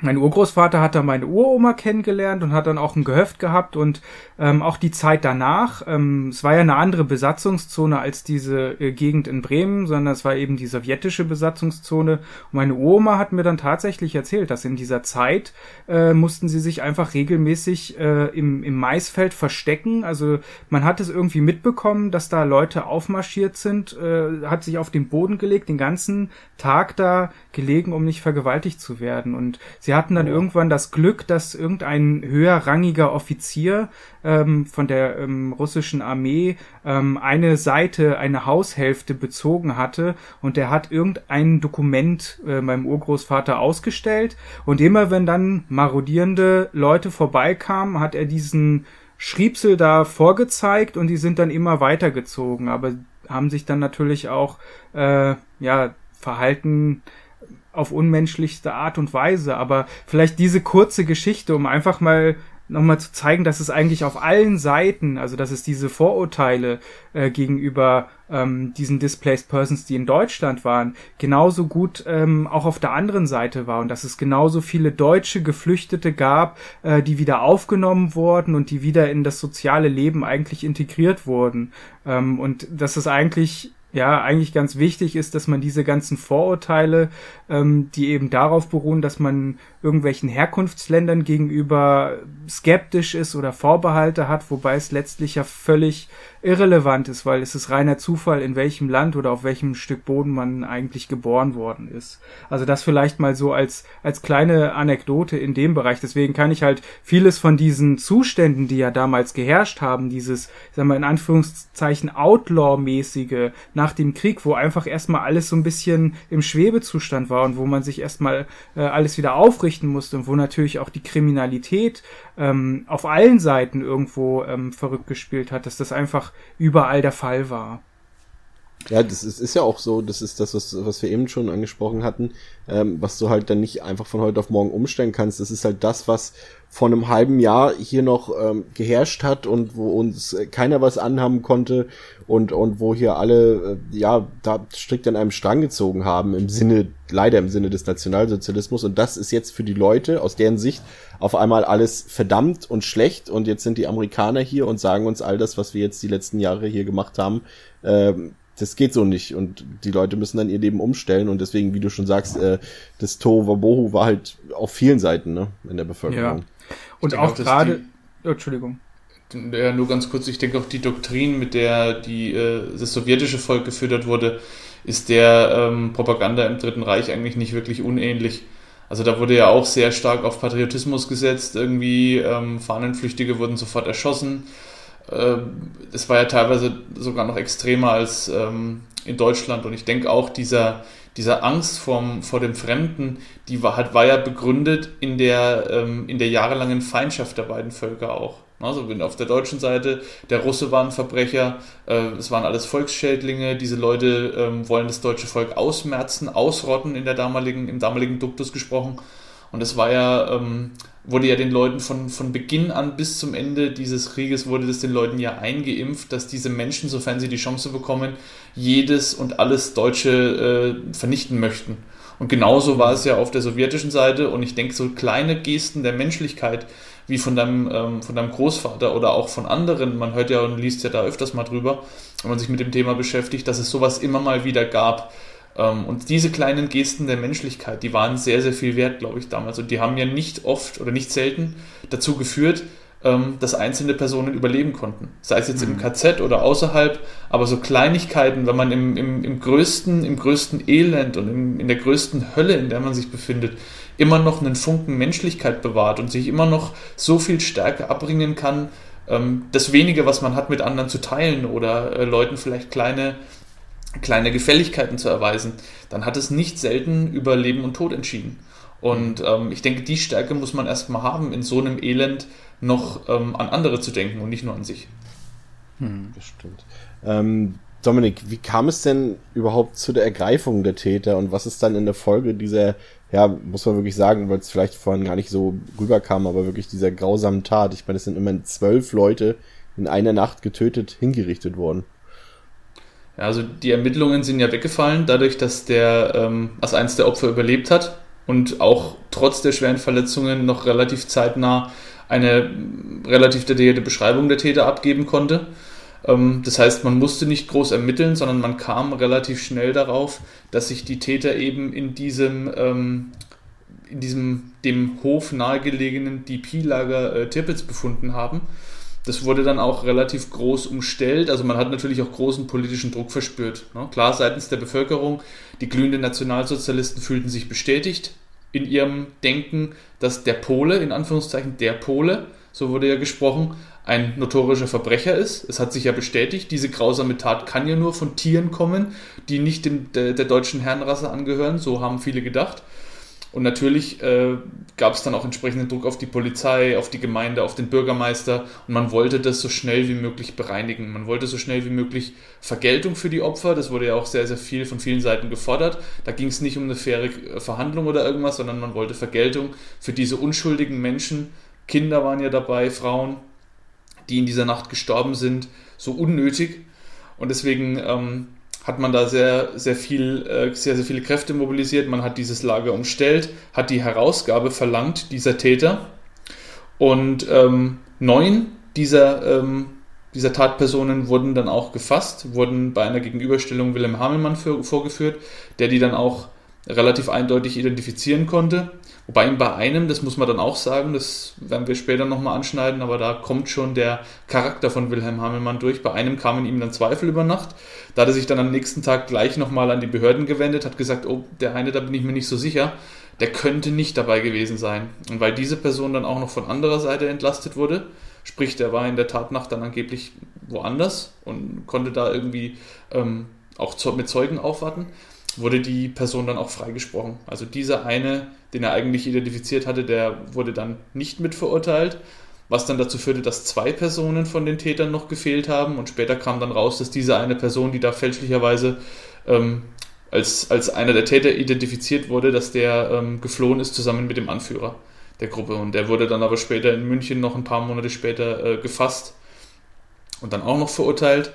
mein Urgroßvater hat da meine Uroma kennengelernt und hat dann auch ein Gehöft gehabt und ähm, auch die Zeit danach, ähm, es war ja eine andere Besatzungszone als diese äh, Gegend in Bremen, sondern es war eben die sowjetische Besatzungszone. Und meine Uroma hat mir dann tatsächlich erzählt, dass in dieser Zeit äh, mussten sie sich einfach regelmäßig äh, im, im Maisfeld verstecken. Also man hat es irgendwie mitbekommen, dass da Leute aufmarschiert sind, äh, hat sich auf den Boden gelegt, den ganzen Tag da gelegen, um nicht vergewaltigt zu werden. Und sie hatten dann oh. irgendwann das Glück, dass irgendein höherrangiger Offizier ähm, von der ähm, russischen Armee ähm, eine Seite, eine Haushälfte bezogen hatte und der hat irgendein Dokument äh, meinem Urgroßvater ausgestellt und immer wenn dann marodierende Leute vorbeikamen, hat er diesen Schriebsel da vorgezeigt und die sind dann immer weitergezogen, aber haben sich dann natürlich auch äh, ja verhalten auf unmenschlichste Art und Weise, aber vielleicht diese kurze Geschichte, um einfach mal nochmal zu zeigen, dass es eigentlich auf allen Seiten, also dass es diese Vorurteile äh, gegenüber ähm, diesen Displaced Persons, die in Deutschland waren, genauso gut ähm, auch auf der anderen Seite war. Und dass es genauso viele deutsche Geflüchtete gab, äh, die wieder aufgenommen wurden und die wieder in das soziale Leben eigentlich integriert wurden. Ähm, und dass es eigentlich ja eigentlich ganz wichtig ist, dass man diese ganzen Vorurteile, ähm, die eben darauf beruhen, dass man irgendwelchen Herkunftsländern gegenüber skeptisch ist oder Vorbehalte hat, wobei es letztlich ja völlig irrelevant ist, weil es ist reiner Zufall, in welchem Land oder auf welchem Stück Boden man eigentlich geboren worden ist. Also das vielleicht mal so als, als kleine Anekdote in dem Bereich. Deswegen kann ich halt vieles von diesen Zuständen, die ja damals geherrscht haben, dieses, sagen wir in Anführungszeichen Outlaw-mäßige nach dem Krieg, wo einfach erstmal alles so ein bisschen im Schwebezustand war und wo man sich erstmal äh, alles wieder aufrichten musste und wo natürlich auch die Kriminalität ähm, auf allen Seiten irgendwo ähm, verrückt gespielt hat, dass das einfach überall der Fall war.
Ja, das ist, ist ja auch so, das ist das, was, was wir eben schon angesprochen hatten, ähm, was du halt dann nicht einfach von heute auf morgen umstellen kannst. Das ist halt das, was vor einem halben Jahr hier noch ähm, geherrscht hat und wo uns keiner was anhaben konnte und, und wo hier alle, äh, ja, da strikt an einem Strang gezogen haben, im Sinne, leider im Sinne des Nationalsozialismus. Und das ist jetzt für die Leute aus deren Sicht auf einmal alles verdammt und schlecht. Und jetzt sind die Amerikaner hier und sagen uns all das, was wir jetzt die letzten Jahre hier gemacht haben, ähm, das geht so nicht und die Leute müssen dann ihr Leben umstellen und deswegen, wie du schon sagst, äh, das Tohuwabohu war halt auf vielen Seiten ne, in der Bevölkerung. Ja.
Und auch gerade, oh, Entschuldigung.
Ja, nur ganz kurz, ich denke auch die Doktrin, mit der die, äh, das sowjetische Volk gefüttert wurde, ist der ähm, Propaganda im Dritten Reich eigentlich nicht wirklich unähnlich. Also da wurde ja auch sehr stark auf Patriotismus gesetzt, irgendwie ähm, Fahnenflüchtige wurden sofort erschossen es war ja teilweise sogar noch extremer als ähm, in Deutschland. Und ich denke auch, dieser, dieser Angst vom, vor dem Fremden, die war, hat, war ja begründet in der, ähm, in der jahrelangen Feindschaft der beiden Völker auch. Also auf der deutschen Seite, der Russe war ein Verbrecher, äh, es waren alles Volksschädlinge, diese Leute ähm, wollen das deutsche Volk ausmerzen, ausrotten in der damaligen, im damaligen Duktus gesprochen. Und es war ja ähm, wurde ja den Leuten von, von Beginn an bis zum Ende dieses Krieges wurde das den Leuten ja eingeimpft, dass diese Menschen, sofern sie die Chance bekommen, jedes und alles Deutsche äh, vernichten möchten. Und genauso war es ja auf der sowjetischen Seite und ich denke, so kleine Gesten der Menschlichkeit, wie von deinem, ähm, von deinem Großvater oder auch von anderen, man hört ja und liest ja da öfters mal drüber, wenn man sich mit dem Thema beschäftigt, dass es sowas immer mal wieder gab und diese kleinen Gesten der Menschlichkeit, die waren sehr, sehr viel wert, glaube ich, damals. Und die haben ja nicht oft oder nicht selten dazu geführt, ähm, dass einzelne Personen überleben konnten. Sei es jetzt mhm. im KZ oder außerhalb, aber so Kleinigkeiten, wenn man im, im, im größten, im größten Elend und im, in der größten Hölle, in der man sich befindet, immer noch einen Funken Menschlichkeit bewahrt und sich immer noch so viel Stärke abbringen kann, ähm, das wenige, was man hat, mit anderen zu teilen oder äh, Leuten vielleicht kleine, kleine Gefälligkeiten zu erweisen, dann hat es nicht selten über Leben und Tod entschieden. Und ähm, ich denke, die Stärke muss man erstmal haben, in so einem Elend noch ähm, an andere zu denken und nicht nur an sich.
Hm. Das stimmt. Ähm, Dominik, wie kam es denn überhaupt zu der Ergreifung der Täter und was ist dann in der Folge dieser, ja, muss man wirklich sagen, weil es vielleicht vorhin gar nicht so rüberkam, aber wirklich dieser grausamen Tat. Ich meine, es sind immerhin zwölf Leute in einer Nacht getötet hingerichtet worden.
Also die Ermittlungen sind ja weggefallen, dadurch, dass der ähm, als eins der Opfer überlebt hat und auch trotz der schweren Verletzungen noch relativ zeitnah eine relativ detaillierte Beschreibung der Täter abgeben konnte. Ähm, das heißt, man musste nicht groß ermitteln, sondern man kam relativ schnell darauf, dass sich die Täter eben in diesem, ähm, in diesem dem Hof nahegelegenen DP-Lager äh, Tippets befunden haben. Das wurde dann auch relativ groß umstellt. Also man hat natürlich auch großen politischen Druck verspürt. Ne? Klar, seitens der Bevölkerung, die glühenden Nationalsozialisten fühlten sich bestätigt in ihrem Denken, dass der Pole, in Anführungszeichen der Pole, so wurde ja gesprochen, ein notorischer Verbrecher ist. Es hat sich ja bestätigt, diese grausame Tat kann ja nur von Tieren kommen, die nicht dem, der, der deutschen Herrenrasse angehören. So haben viele gedacht. Und natürlich äh, gab es dann auch entsprechenden Druck auf die Polizei, auf die Gemeinde, auf den Bürgermeister und man wollte das so schnell wie möglich bereinigen. Man wollte so schnell wie möglich Vergeltung für die Opfer. Das wurde ja auch sehr, sehr viel von vielen Seiten gefordert. Da ging es nicht um eine faire äh, Verhandlung oder irgendwas, sondern man wollte Vergeltung für diese unschuldigen Menschen. Kinder waren ja dabei, Frauen, die in dieser Nacht gestorben sind, so unnötig. Und deswegen ähm, hat man da sehr, sehr viel, äh, sehr, sehr viele Kräfte mobilisiert. Man hat dieses Lager umstellt, hat die Herausgabe verlangt dieser Täter. Und ähm, neun dieser, ähm, dieser Tatpersonen wurden dann auch gefasst, wurden bei einer Gegenüberstellung Wilhelm Hamelmann für, vorgeführt, der die dann auch relativ eindeutig identifizieren konnte. Wobei bei einem, das muss man dann auch sagen, das werden wir später nochmal anschneiden, aber da kommt schon der Charakter von Wilhelm Hamelmann durch. Bei einem kamen ihm dann Zweifel über Nacht. Da hat er sich dann am nächsten Tag gleich nochmal an die Behörden gewendet, hat gesagt, oh, der eine, da bin ich mir nicht so sicher, der könnte nicht dabei gewesen sein. Und weil diese Person dann auch noch von anderer Seite entlastet wurde, sprich, der war in der Tatnacht dann angeblich woanders und konnte da irgendwie ähm, auch mit Zeugen aufwarten, wurde die Person dann auch freigesprochen. Also dieser eine, den er eigentlich identifiziert hatte, der wurde dann nicht mit verurteilt, was dann dazu führte, dass zwei Personen von den Tätern noch gefehlt haben und später kam dann raus, dass diese eine Person, die da fälschlicherweise ähm, als, als einer der Täter identifiziert wurde, dass der ähm, geflohen ist zusammen mit dem Anführer der Gruppe und der wurde dann aber später in München noch ein paar Monate später äh, gefasst und dann auch noch verurteilt.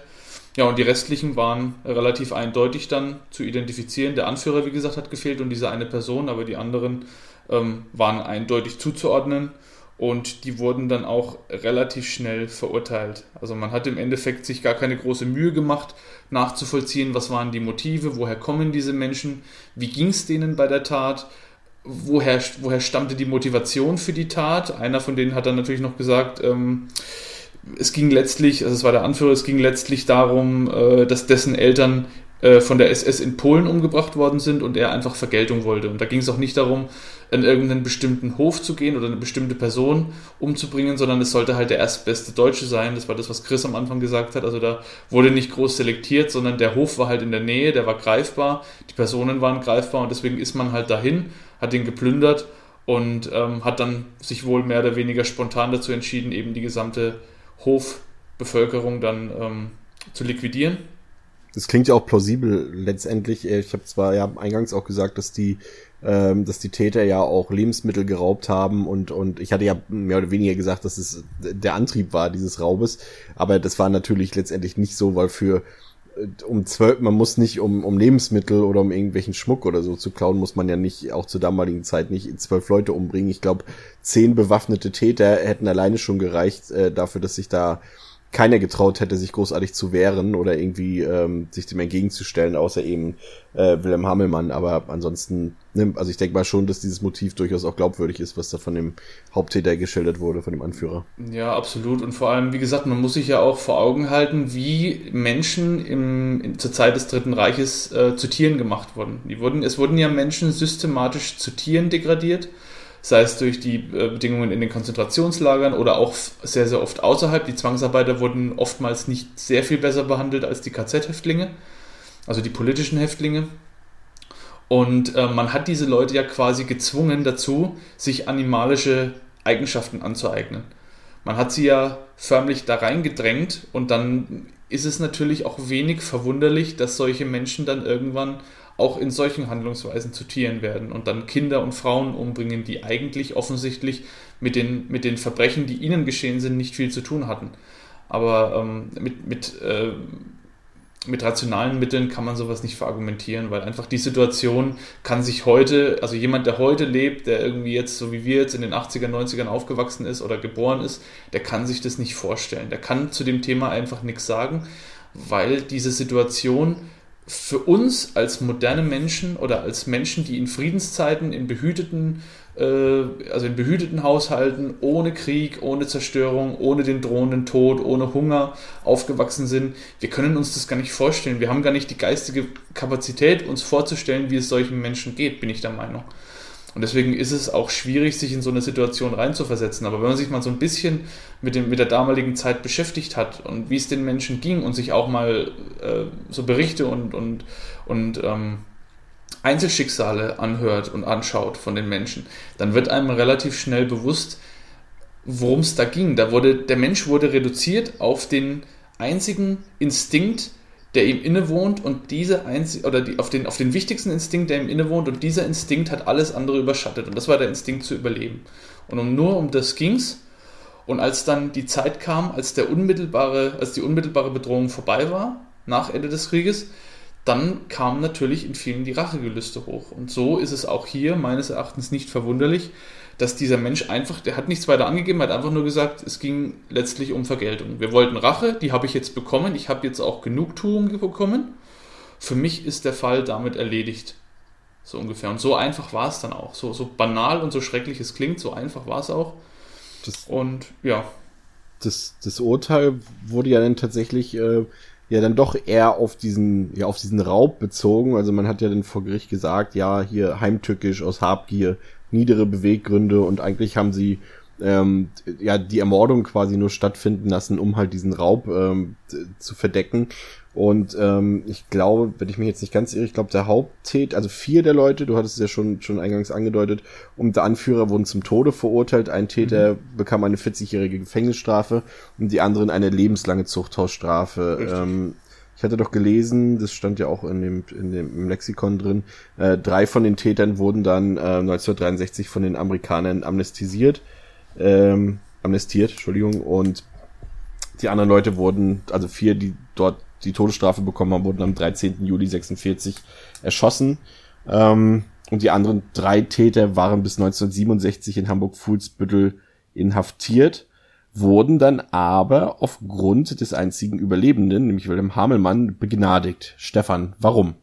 Ja, und die restlichen waren relativ eindeutig dann zu identifizieren. Der Anführer, wie gesagt, hat gefehlt und diese eine Person, aber die anderen ähm, waren eindeutig zuzuordnen und die wurden dann auch relativ schnell verurteilt. Also man hat im Endeffekt sich gar keine große Mühe gemacht, nachzuvollziehen, was waren die Motive, woher kommen diese Menschen, wie ging es denen bei der Tat, woher, woher stammte die Motivation für die Tat. Einer von denen hat dann natürlich noch gesagt, ähm, es ging letztlich, also es war der Anführer, es ging letztlich darum, äh, dass dessen Eltern äh, von der SS in Polen umgebracht worden sind und er einfach Vergeltung wollte. Und da ging es auch nicht darum, in irgendeinen bestimmten Hof zu gehen oder eine bestimmte Person umzubringen, sondern es sollte halt der erstbeste Deutsche sein. Das war das, was Chris am Anfang gesagt hat. Also da wurde nicht groß selektiert, sondern der Hof war halt in der Nähe, der war greifbar, die Personen waren greifbar und deswegen ist man halt dahin, hat ihn geplündert und ähm, hat dann sich wohl mehr oder weniger spontan dazu entschieden, eben die gesamte Hofbevölkerung dann ähm, zu liquidieren.
Das klingt ja auch plausibel letztendlich. Ich habe zwar ja eingangs auch gesagt, dass die ähm, dass die Täter ja auch Lebensmittel geraubt haben und und ich hatte ja mehr oder weniger gesagt, dass es der Antrieb war dieses Raubes, aber das war natürlich letztendlich nicht so, weil für um zwölf, man muss nicht um, um Lebensmittel oder um irgendwelchen Schmuck oder so zu klauen, muss man ja nicht, auch zur damaligen Zeit nicht zwölf Leute umbringen. Ich glaube, zehn bewaffnete Täter hätten alleine schon gereicht äh, dafür, dass sich da keiner getraut hätte, sich großartig zu wehren oder irgendwie ähm, sich dem entgegenzustellen, außer eben äh, Wilhelm Hammelmann. Aber ansonsten, ne, also ich denke mal schon, dass dieses Motiv durchaus auch glaubwürdig ist, was da von dem Haupttäter geschildert wurde, von dem Anführer.
Ja, absolut. Und vor allem, wie gesagt, man muss sich ja auch vor Augen halten, wie Menschen im, in, zur Zeit des Dritten Reiches äh, zu Tieren gemacht wurden. Die wurden. Es wurden ja Menschen systematisch zu Tieren degradiert sei es durch die äh, Bedingungen in den Konzentrationslagern oder auch sehr, sehr oft außerhalb. Die Zwangsarbeiter wurden oftmals nicht sehr viel besser behandelt als die KZ-Häftlinge, also die politischen Häftlinge. Und äh, man hat diese Leute ja quasi gezwungen dazu, sich animalische Eigenschaften anzueignen. Man hat sie ja förmlich da reingedrängt und dann ist es natürlich auch wenig verwunderlich, dass solche Menschen dann irgendwann auch in solchen Handlungsweisen zu Tieren werden und dann Kinder und Frauen umbringen, die eigentlich offensichtlich mit den, mit den Verbrechen, die ihnen geschehen sind, nicht viel zu tun hatten. Aber ähm, mit, mit, äh, mit rationalen Mitteln kann man sowas nicht verargumentieren, weil einfach die Situation kann sich heute, also jemand, der heute lebt, der irgendwie jetzt, so wie wir jetzt in den 80er, 90ern aufgewachsen ist oder geboren ist, der kann sich das nicht vorstellen. Der kann zu dem Thema einfach nichts sagen, weil diese Situation für uns als moderne Menschen oder als Menschen, die in Friedenszeiten, in behüteten, äh, also in behüteten Haushalten, ohne Krieg, ohne Zerstörung, ohne den drohenden Tod, ohne Hunger aufgewachsen sind, wir können uns das gar nicht vorstellen. Wir haben gar nicht die geistige Kapazität, uns vorzustellen, wie es solchen Menschen geht, bin ich der Meinung. Und deswegen ist es auch schwierig, sich in so eine Situation reinzuversetzen. Aber wenn man sich mal so ein bisschen mit, dem, mit der damaligen Zeit beschäftigt hat und wie es den Menschen ging und sich auch mal äh, so Berichte und, und, und ähm, Einzelschicksale anhört und anschaut von den Menschen, dann wird einem relativ schnell bewusst, worum es da ging. Da wurde, der Mensch wurde reduziert auf den einzigen Instinkt, der ihm innewohnt und diese einzig oder die, auf, den, auf den wichtigsten Instinkt, der ihm innewohnt und dieser Instinkt hat alles andere überschattet und das war der Instinkt zu überleben. Und um, nur um das ging's. Und als dann die Zeit kam, als der unmittelbare, als die unmittelbare Bedrohung vorbei war, nach Ende des Krieges, dann kamen natürlich in vielen die Rachegelüste hoch. Und so ist es auch hier meines Erachtens nicht verwunderlich, dass dieser Mensch einfach, der hat nichts weiter angegeben, hat einfach nur gesagt, es ging letztlich um Vergeltung. Wir wollten Rache, die habe ich jetzt bekommen, ich habe jetzt auch Genugtuung bekommen. Für mich ist der Fall damit erledigt. So ungefähr. Und so einfach war es dann auch. So, so banal und so schrecklich es klingt, so einfach war es auch.
Das, und ja. Das, das Urteil wurde ja dann tatsächlich äh, ja dann doch eher auf diesen, ja, auf diesen Raub bezogen. Also man hat ja dann vor Gericht gesagt, ja, hier heimtückisch aus Habgier niedere Beweggründe und eigentlich haben sie ähm, ja die Ermordung quasi nur stattfinden lassen, um halt diesen Raub ähm, zu verdecken. Und ähm, ich glaube, wenn ich mich jetzt nicht ganz irre, ich glaube, der Haupttät, also vier der Leute, du hattest es ja schon, schon eingangs angedeutet, und der Anführer wurden zum Tode verurteilt. Ein Täter mhm. bekam eine 40-jährige Gefängnisstrafe und die anderen eine lebenslange Zuchthausstrafe. Ähm, ich hatte doch gelesen, das stand ja auch in dem, in dem im Lexikon drin, äh, drei von den Tätern wurden dann äh, 1963 von den Amerikanern amnestisiert, ähm, amnestiert, Entschuldigung, und die anderen Leute wurden, also vier, die dort die Todesstrafe bekommen haben, wurden am 13. Juli 46 erschossen. Ähm, und die anderen drei Täter waren bis 1967 in Hamburg-Fuhlsbüttel inhaftiert wurden dann aber aufgrund des einzigen Überlebenden, nämlich Wilhelm Hamelmann, begnadigt. Stefan, warum?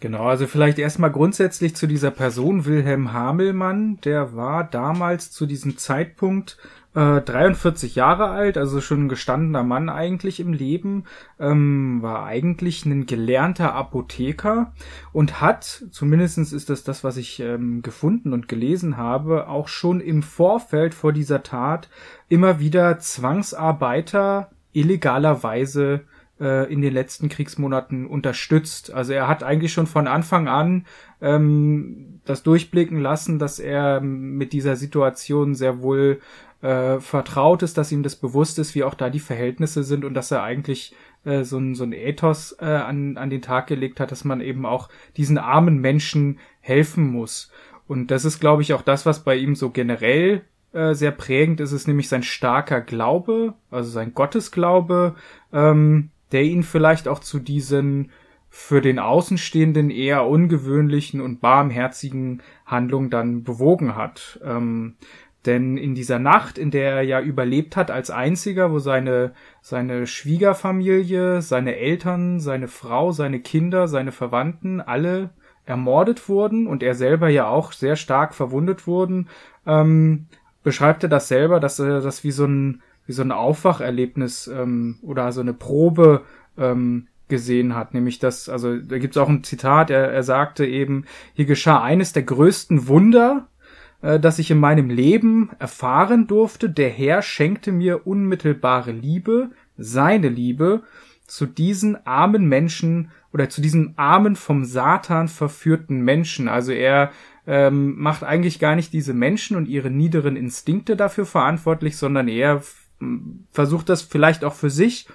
Genau, also vielleicht erstmal grundsätzlich zu dieser Person Wilhelm Hamelmann, der war damals zu diesem Zeitpunkt äh, 43 Jahre alt, also schon ein gestandener Mann eigentlich im Leben, ähm, war eigentlich ein gelernter Apotheker und hat, zumindestens ist das das, was ich ähm, gefunden und gelesen habe, auch schon im Vorfeld vor dieser Tat immer wieder Zwangsarbeiter illegalerweise äh, in den letzten Kriegsmonaten unterstützt. Also er hat eigentlich schon von Anfang an ähm, das durchblicken lassen, dass er mit dieser Situation sehr wohl äh, vertraut ist, dass ihm das bewusst ist, wie auch da die Verhältnisse sind und dass er eigentlich äh, so, ein, so ein Ethos äh, an, an den Tag gelegt hat, dass man eben auch diesen armen Menschen helfen muss. Und das ist, glaube ich, auch das, was bei ihm so generell äh, sehr prägend ist, ist nämlich sein starker Glaube, also sein Gottesglaube, ähm, der ihn vielleicht auch zu diesen für den Außenstehenden eher ungewöhnlichen und barmherzigen Handlungen dann bewogen hat. Ähm, Denn in dieser Nacht, in der er ja überlebt hat als einziger, wo seine, seine Schwiegerfamilie, seine Eltern, seine Frau, seine Kinder, seine Verwandten alle ermordet wurden und er selber ja auch sehr stark verwundet wurden, ähm, beschreibt er das selber, dass er das wie so ein, wie so ein Aufwacherlebnis ähm, oder so eine Probe ähm, gesehen hat, nämlich das, also da gibt es auch ein Zitat, er, er sagte eben, hier geschah eines der größten Wunder, äh, das ich in meinem Leben erfahren durfte. Der Herr schenkte mir unmittelbare Liebe, seine Liebe, zu diesen armen Menschen oder zu diesen armen vom Satan verführten Menschen. Also er ähm, macht eigentlich gar nicht diese Menschen und ihre niederen Instinkte dafür verantwortlich, sondern er versucht das vielleicht auch für sich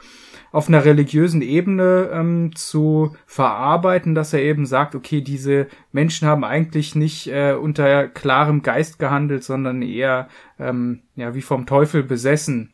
auf einer religiösen Ebene ähm, zu verarbeiten, dass er eben sagt, okay, diese Menschen haben eigentlich nicht äh, unter klarem Geist gehandelt, sondern eher ähm, ja wie vom Teufel besessen.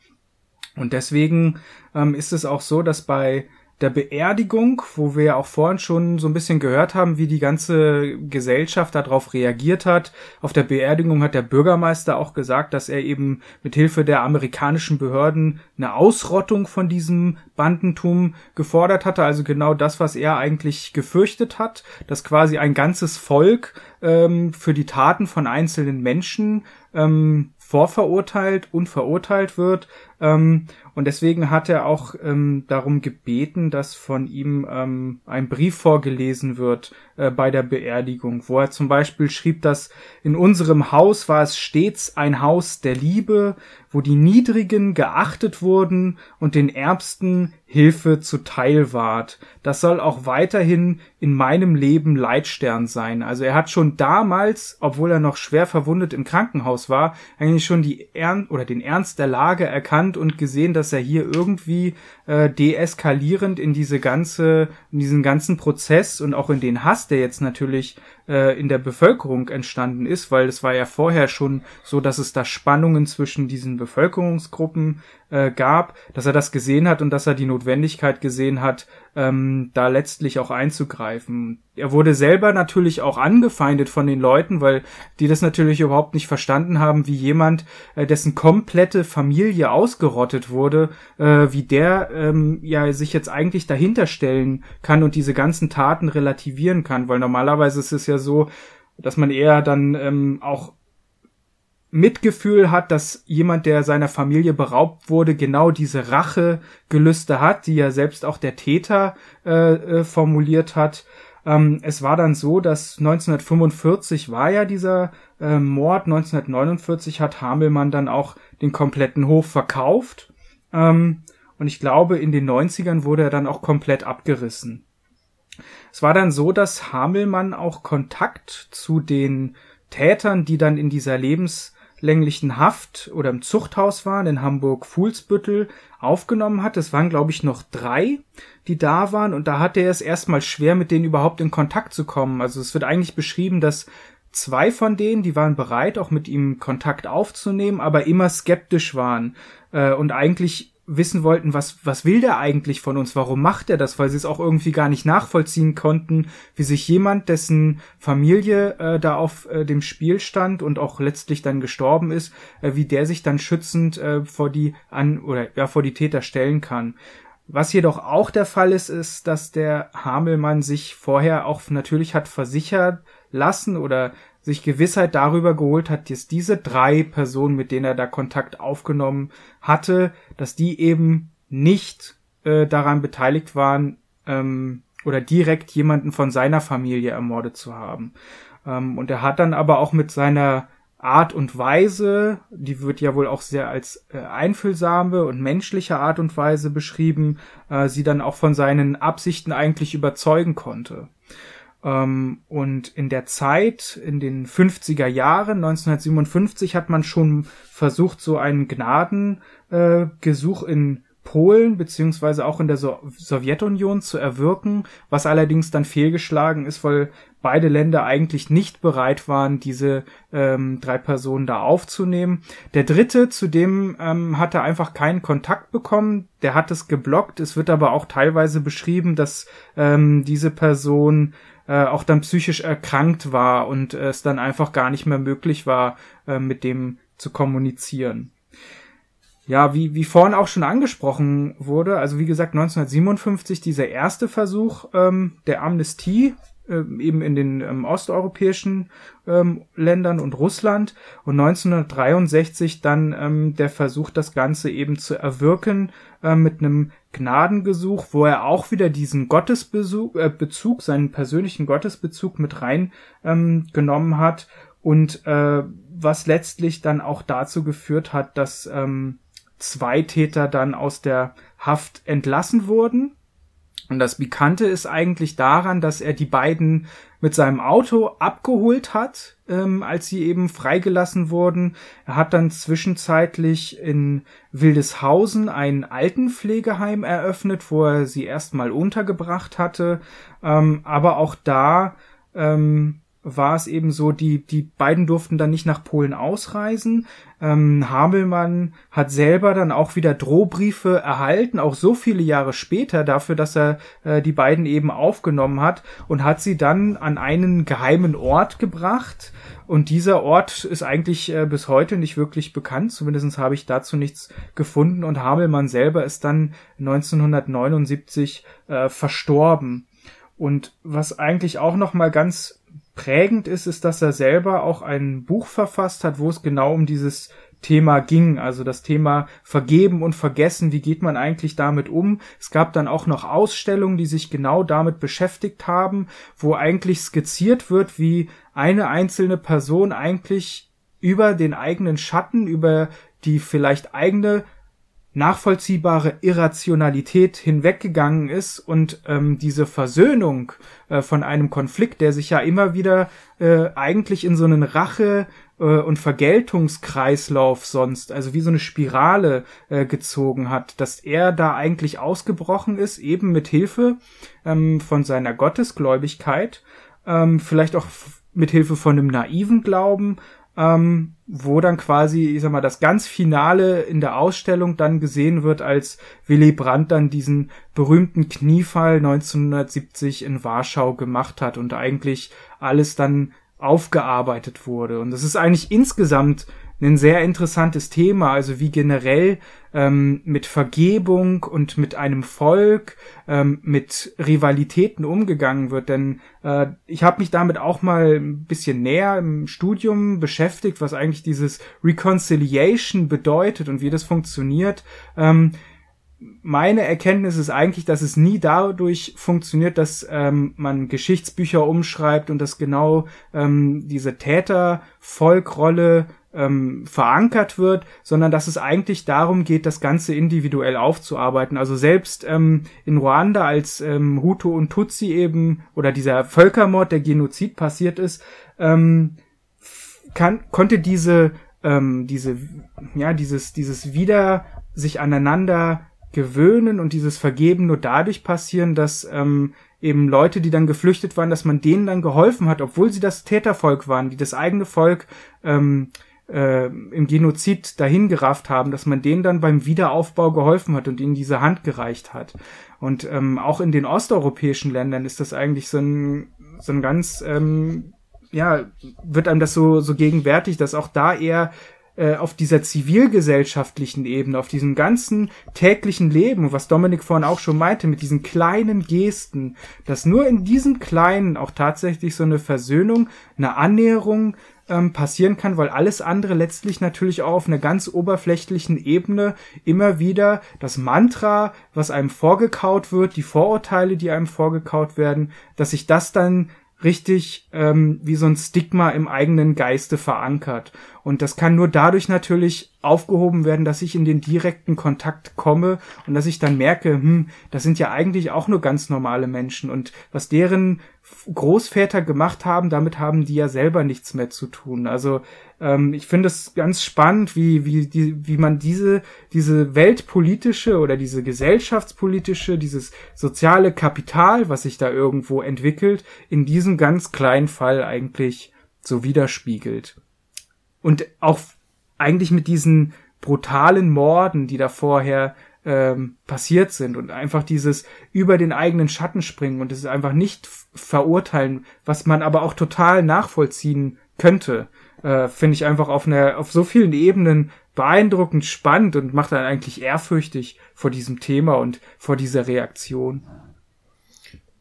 Und deswegen ähm, ist es auch so, dass bei der Beerdigung, wo wir ja auch vorhin schon so ein bisschen gehört haben, wie die ganze Gesellschaft darauf reagiert hat. Auf der Beerdigung hat der Bürgermeister auch gesagt, dass er eben mit Hilfe der amerikanischen Behörden eine Ausrottung von diesem Bandentum gefordert hatte. Also genau das, was er eigentlich gefürchtet hat, dass quasi ein ganzes Volk ähm, für die Taten von einzelnen Menschen ähm, vorverurteilt und verurteilt wird. Ähm, und deswegen hat er auch ähm, darum gebeten, dass von ihm ähm, ein Brief vorgelesen wird äh, bei der Beerdigung, wo er zum Beispiel schrieb, dass in unserem Haus war es stets ein Haus der Liebe, wo die Niedrigen geachtet wurden und den Ärmsten Hilfe zuteil ward. Das soll auch weiterhin in meinem Leben Leitstern sein. Also er hat schon damals, obwohl er noch schwer verwundet im Krankenhaus war, eigentlich schon die Ern oder den Ernst der Lage erkannt und gesehen, dass er hier irgendwie äh, deeskalierend in diese ganze, in diesen ganzen Prozess und auch in den Hass, der jetzt natürlich äh, in der Bevölkerung entstanden ist, weil es war ja vorher schon so, dass es da Spannungen zwischen diesen Bevölkerungsgruppen äh, gab, dass er das gesehen hat und dass er die Notwendigkeit gesehen hat, ähm, da letztlich auch einzugreifen. Er wurde selber natürlich auch angefeindet von den Leuten, weil die das natürlich überhaupt nicht verstanden haben, wie jemand, äh, dessen komplette Familie ausgerottet wurde, äh, wie der ähm, ja sich jetzt eigentlich dahinter stellen kann und diese ganzen Taten relativieren kann, weil normalerweise ist es ja so, dass man eher dann ähm, auch Mitgefühl hat, dass jemand, der seiner Familie beraubt wurde, genau diese Rachegelüste hat, die ja selbst auch der Täter äh, äh, formuliert hat. Ähm, es war dann so, dass 1945 war ja dieser äh, Mord, 1949 hat Hamelmann dann auch den kompletten Hof verkauft. Ähm, und ich glaube, in den 90ern wurde er dann auch komplett abgerissen. Es war dann so, dass Hamelmann auch Kontakt zu den Tätern, die dann in dieser Lebens lebenslänglichen Haft oder im Zuchthaus waren in Hamburg-Fuhlsbüttel aufgenommen hat. Es waren, glaube ich, noch drei, die da waren und da hatte er es erstmal schwer, mit denen überhaupt in Kontakt zu kommen. Also es wird eigentlich beschrieben, dass zwei von denen, die waren bereit, auch mit ihm Kontakt aufzunehmen, aber immer skeptisch waren äh, und eigentlich wissen wollten, was, was will der eigentlich von uns? Warum macht er das? Weil sie es auch irgendwie gar nicht nachvollziehen konnten, wie sich jemand, dessen Familie äh, da auf äh, dem Spiel stand und auch letztlich dann gestorben ist, äh, wie der sich dann schützend äh, vor die an oder ja vor die Täter stellen kann. Was jedoch auch der Fall ist, ist, dass der Hamelmann sich vorher auch natürlich hat versichert lassen oder sich Gewissheit darüber geholt hat, dass diese drei Personen, mit denen er da Kontakt aufgenommen hatte, dass die eben nicht äh, daran beteiligt waren ähm, oder direkt jemanden von seiner Familie ermordet zu haben. Ähm, und er hat dann aber auch mit seiner Art und Weise, die wird ja wohl auch sehr als äh, einfühlsame und menschliche Art und Weise beschrieben, äh, sie dann auch von seinen Absichten eigentlich überzeugen konnte. Ähm, und in der Zeit, in den 50er Jahren, 1957, hat man schon versucht, so einen Gnadengesuch äh, in Polen beziehungsweise auch in der so Sowjetunion zu erwirken, was allerdings dann fehlgeschlagen ist, weil beide Länder eigentlich nicht bereit waren, diese ähm, drei Personen da aufzunehmen. Der dritte, zu dem ähm, hat er einfach keinen Kontakt bekommen, der hat es geblockt. Es wird aber auch teilweise beschrieben, dass ähm, diese Person äh, auch dann psychisch erkrankt war und es dann einfach gar nicht mehr möglich war, äh, mit dem zu kommunizieren. Ja, wie, wie vorhin auch schon angesprochen wurde, also wie gesagt 1957 dieser erste Versuch ähm, der Amnestie, äh, eben in den ähm, osteuropäischen ähm, Ländern und Russland und 1963 dann ähm, der Versuch, das Ganze eben zu erwirken äh, mit einem Gnadengesuch, wo er auch wieder diesen Gottesbezug, äh, Bezug, seinen persönlichen Gottesbezug mit rein ähm, genommen hat und äh, was letztlich dann auch dazu geführt hat, dass ähm, zwei Täter dann aus der Haft entlassen wurden. Und das Bekannte ist eigentlich daran, dass er die beiden mit seinem Auto abgeholt hat, ähm, als sie eben freigelassen wurden. Er hat dann zwischenzeitlich in Wildeshausen ein Altenpflegeheim eröffnet, wo er sie erstmal untergebracht hatte. Ähm, aber auch da ähm, war es eben so, die, die beiden durften dann nicht nach Polen ausreisen. Ähm, Hamelmann hat selber dann auch wieder Drohbriefe erhalten, auch so viele Jahre später, dafür, dass er äh, die beiden eben aufgenommen hat und hat sie dann an einen geheimen Ort gebracht. Und dieser Ort ist eigentlich äh, bis heute nicht wirklich bekannt, zumindest habe ich dazu nichts gefunden. Und Hamelmann selber ist dann 1979 äh, verstorben. Und was eigentlich auch noch mal ganz prägend ist, ist, dass er selber auch ein Buch verfasst hat, wo es genau um dieses Thema ging, also das Thema Vergeben und Vergessen, wie geht man eigentlich damit um? Es gab dann auch noch Ausstellungen, die sich genau damit beschäftigt haben, wo eigentlich skizziert wird, wie eine einzelne Person eigentlich über den eigenen Schatten, über die vielleicht eigene nachvollziehbare Irrationalität hinweggegangen ist und ähm, diese Versöhnung äh, von einem Konflikt, der sich ja immer wieder äh, eigentlich in so einen Rache äh, und Vergeltungskreislauf sonst, also wie so eine Spirale äh, gezogen hat, dass er da eigentlich ausgebrochen ist, eben mit Hilfe ähm, von seiner Gottesgläubigkeit, ähm, vielleicht auch mit Hilfe von einem naiven Glauben, ähm, wo dann quasi, ich sag mal, das ganz Finale in der Ausstellung dann gesehen wird, als Willy Brandt dann diesen berühmten Kniefall 1970 in Warschau gemacht hat und eigentlich alles dann aufgearbeitet wurde. Und das ist eigentlich insgesamt ein sehr interessantes Thema, also wie generell ähm, mit Vergebung und mit einem Volk, ähm, mit Rivalitäten umgegangen wird. Denn äh, ich habe mich damit auch mal ein bisschen näher im Studium beschäftigt, was eigentlich dieses Reconciliation bedeutet und wie das funktioniert. Ähm, meine Erkenntnis ist eigentlich, dass es nie dadurch funktioniert, dass ähm, man Geschichtsbücher umschreibt und dass genau ähm, diese Täter-Volkrolle ähm, verankert wird, sondern dass es eigentlich darum geht, das Ganze individuell aufzuarbeiten. Also selbst ähm, in Ruanda, als ähm, Hutu und Tutsi eben oder dieser Völkermord, der Genozid passiert ist, ähm, kann, konnte diese ähm, diese ja dieses dieses wieder sich aneinander gewöhnen und dieses Vergeben nur dadurch passieren, dass ähm, eben Leute, die dann geflüchtet waren, dass man denen dann geholfen hat, obwohl sie das Tätervolk waren, die das eigene Volk ähm, äh, im Genozid dahingerafft haben, dass man denen dann beim Wiederaufbau geholfen hat und ihnen diese Hand gereicht hat. Und ähm, auch in den osteuropäischen Ländern ist das eigentlich so ein, so ein ganz, ähm, ja, wird einem das so, so gegenwärtig, dass auch da eher äh, auf dieser zivilgesellschaftlichen Ebene, auf diesem ganzen täglichen Leben, was Dominik vorhin auch schon meinte, mit diesen kleinen Gesten, dass nur in diesem Kleinen auch tatsächlich so eine Versöhnung, eine Annäherung, ähm, passieren kann, weil alles andere letztlich natürlich auch auf einer ganz oberflächlichen Ebene immer wieder das Mantra, was einem vorgekaut wird, die Vorurteile, die einem vorgekaut werden, dass sich das dann richtig ähm, wie so ein Stigma im eigenen Geiste verankert. Und das kann nur dadurch natürlich aufgehoben werden, dass ich in den direkten Kontakt komme und dass ich dann merke, hm, das sind ja eigentlich auch nur ganz normale Menschen und was deren Großväter gemacht haben, damit haben die ja selber nichts mehr zu tun. Also ähm, ich finde es ganz spannend, wie, wie, die, wie man diese, diese weltpolitische oder diese gesellschaftspolitische, dieses soziale Kapital, was sich da irgendwo entwickelt, in diesem ganz kleinen Fall eigentlich so widerspiegelt. Und auch eigentlich mit diesen brutalen Morden, die da vorher ähm, passiert sind und einfach dieses über den eigenen Schatten springen und es einfach nicht verurteilen, was man aber auch total nachvollziehen könnte. Äh, finde ich einfach auf einer, auf so vielen Ebenen beeindruckend spannend und macht dann eigentlich ehrfürchtig vor diesem Thema und vor dieser Reaktion.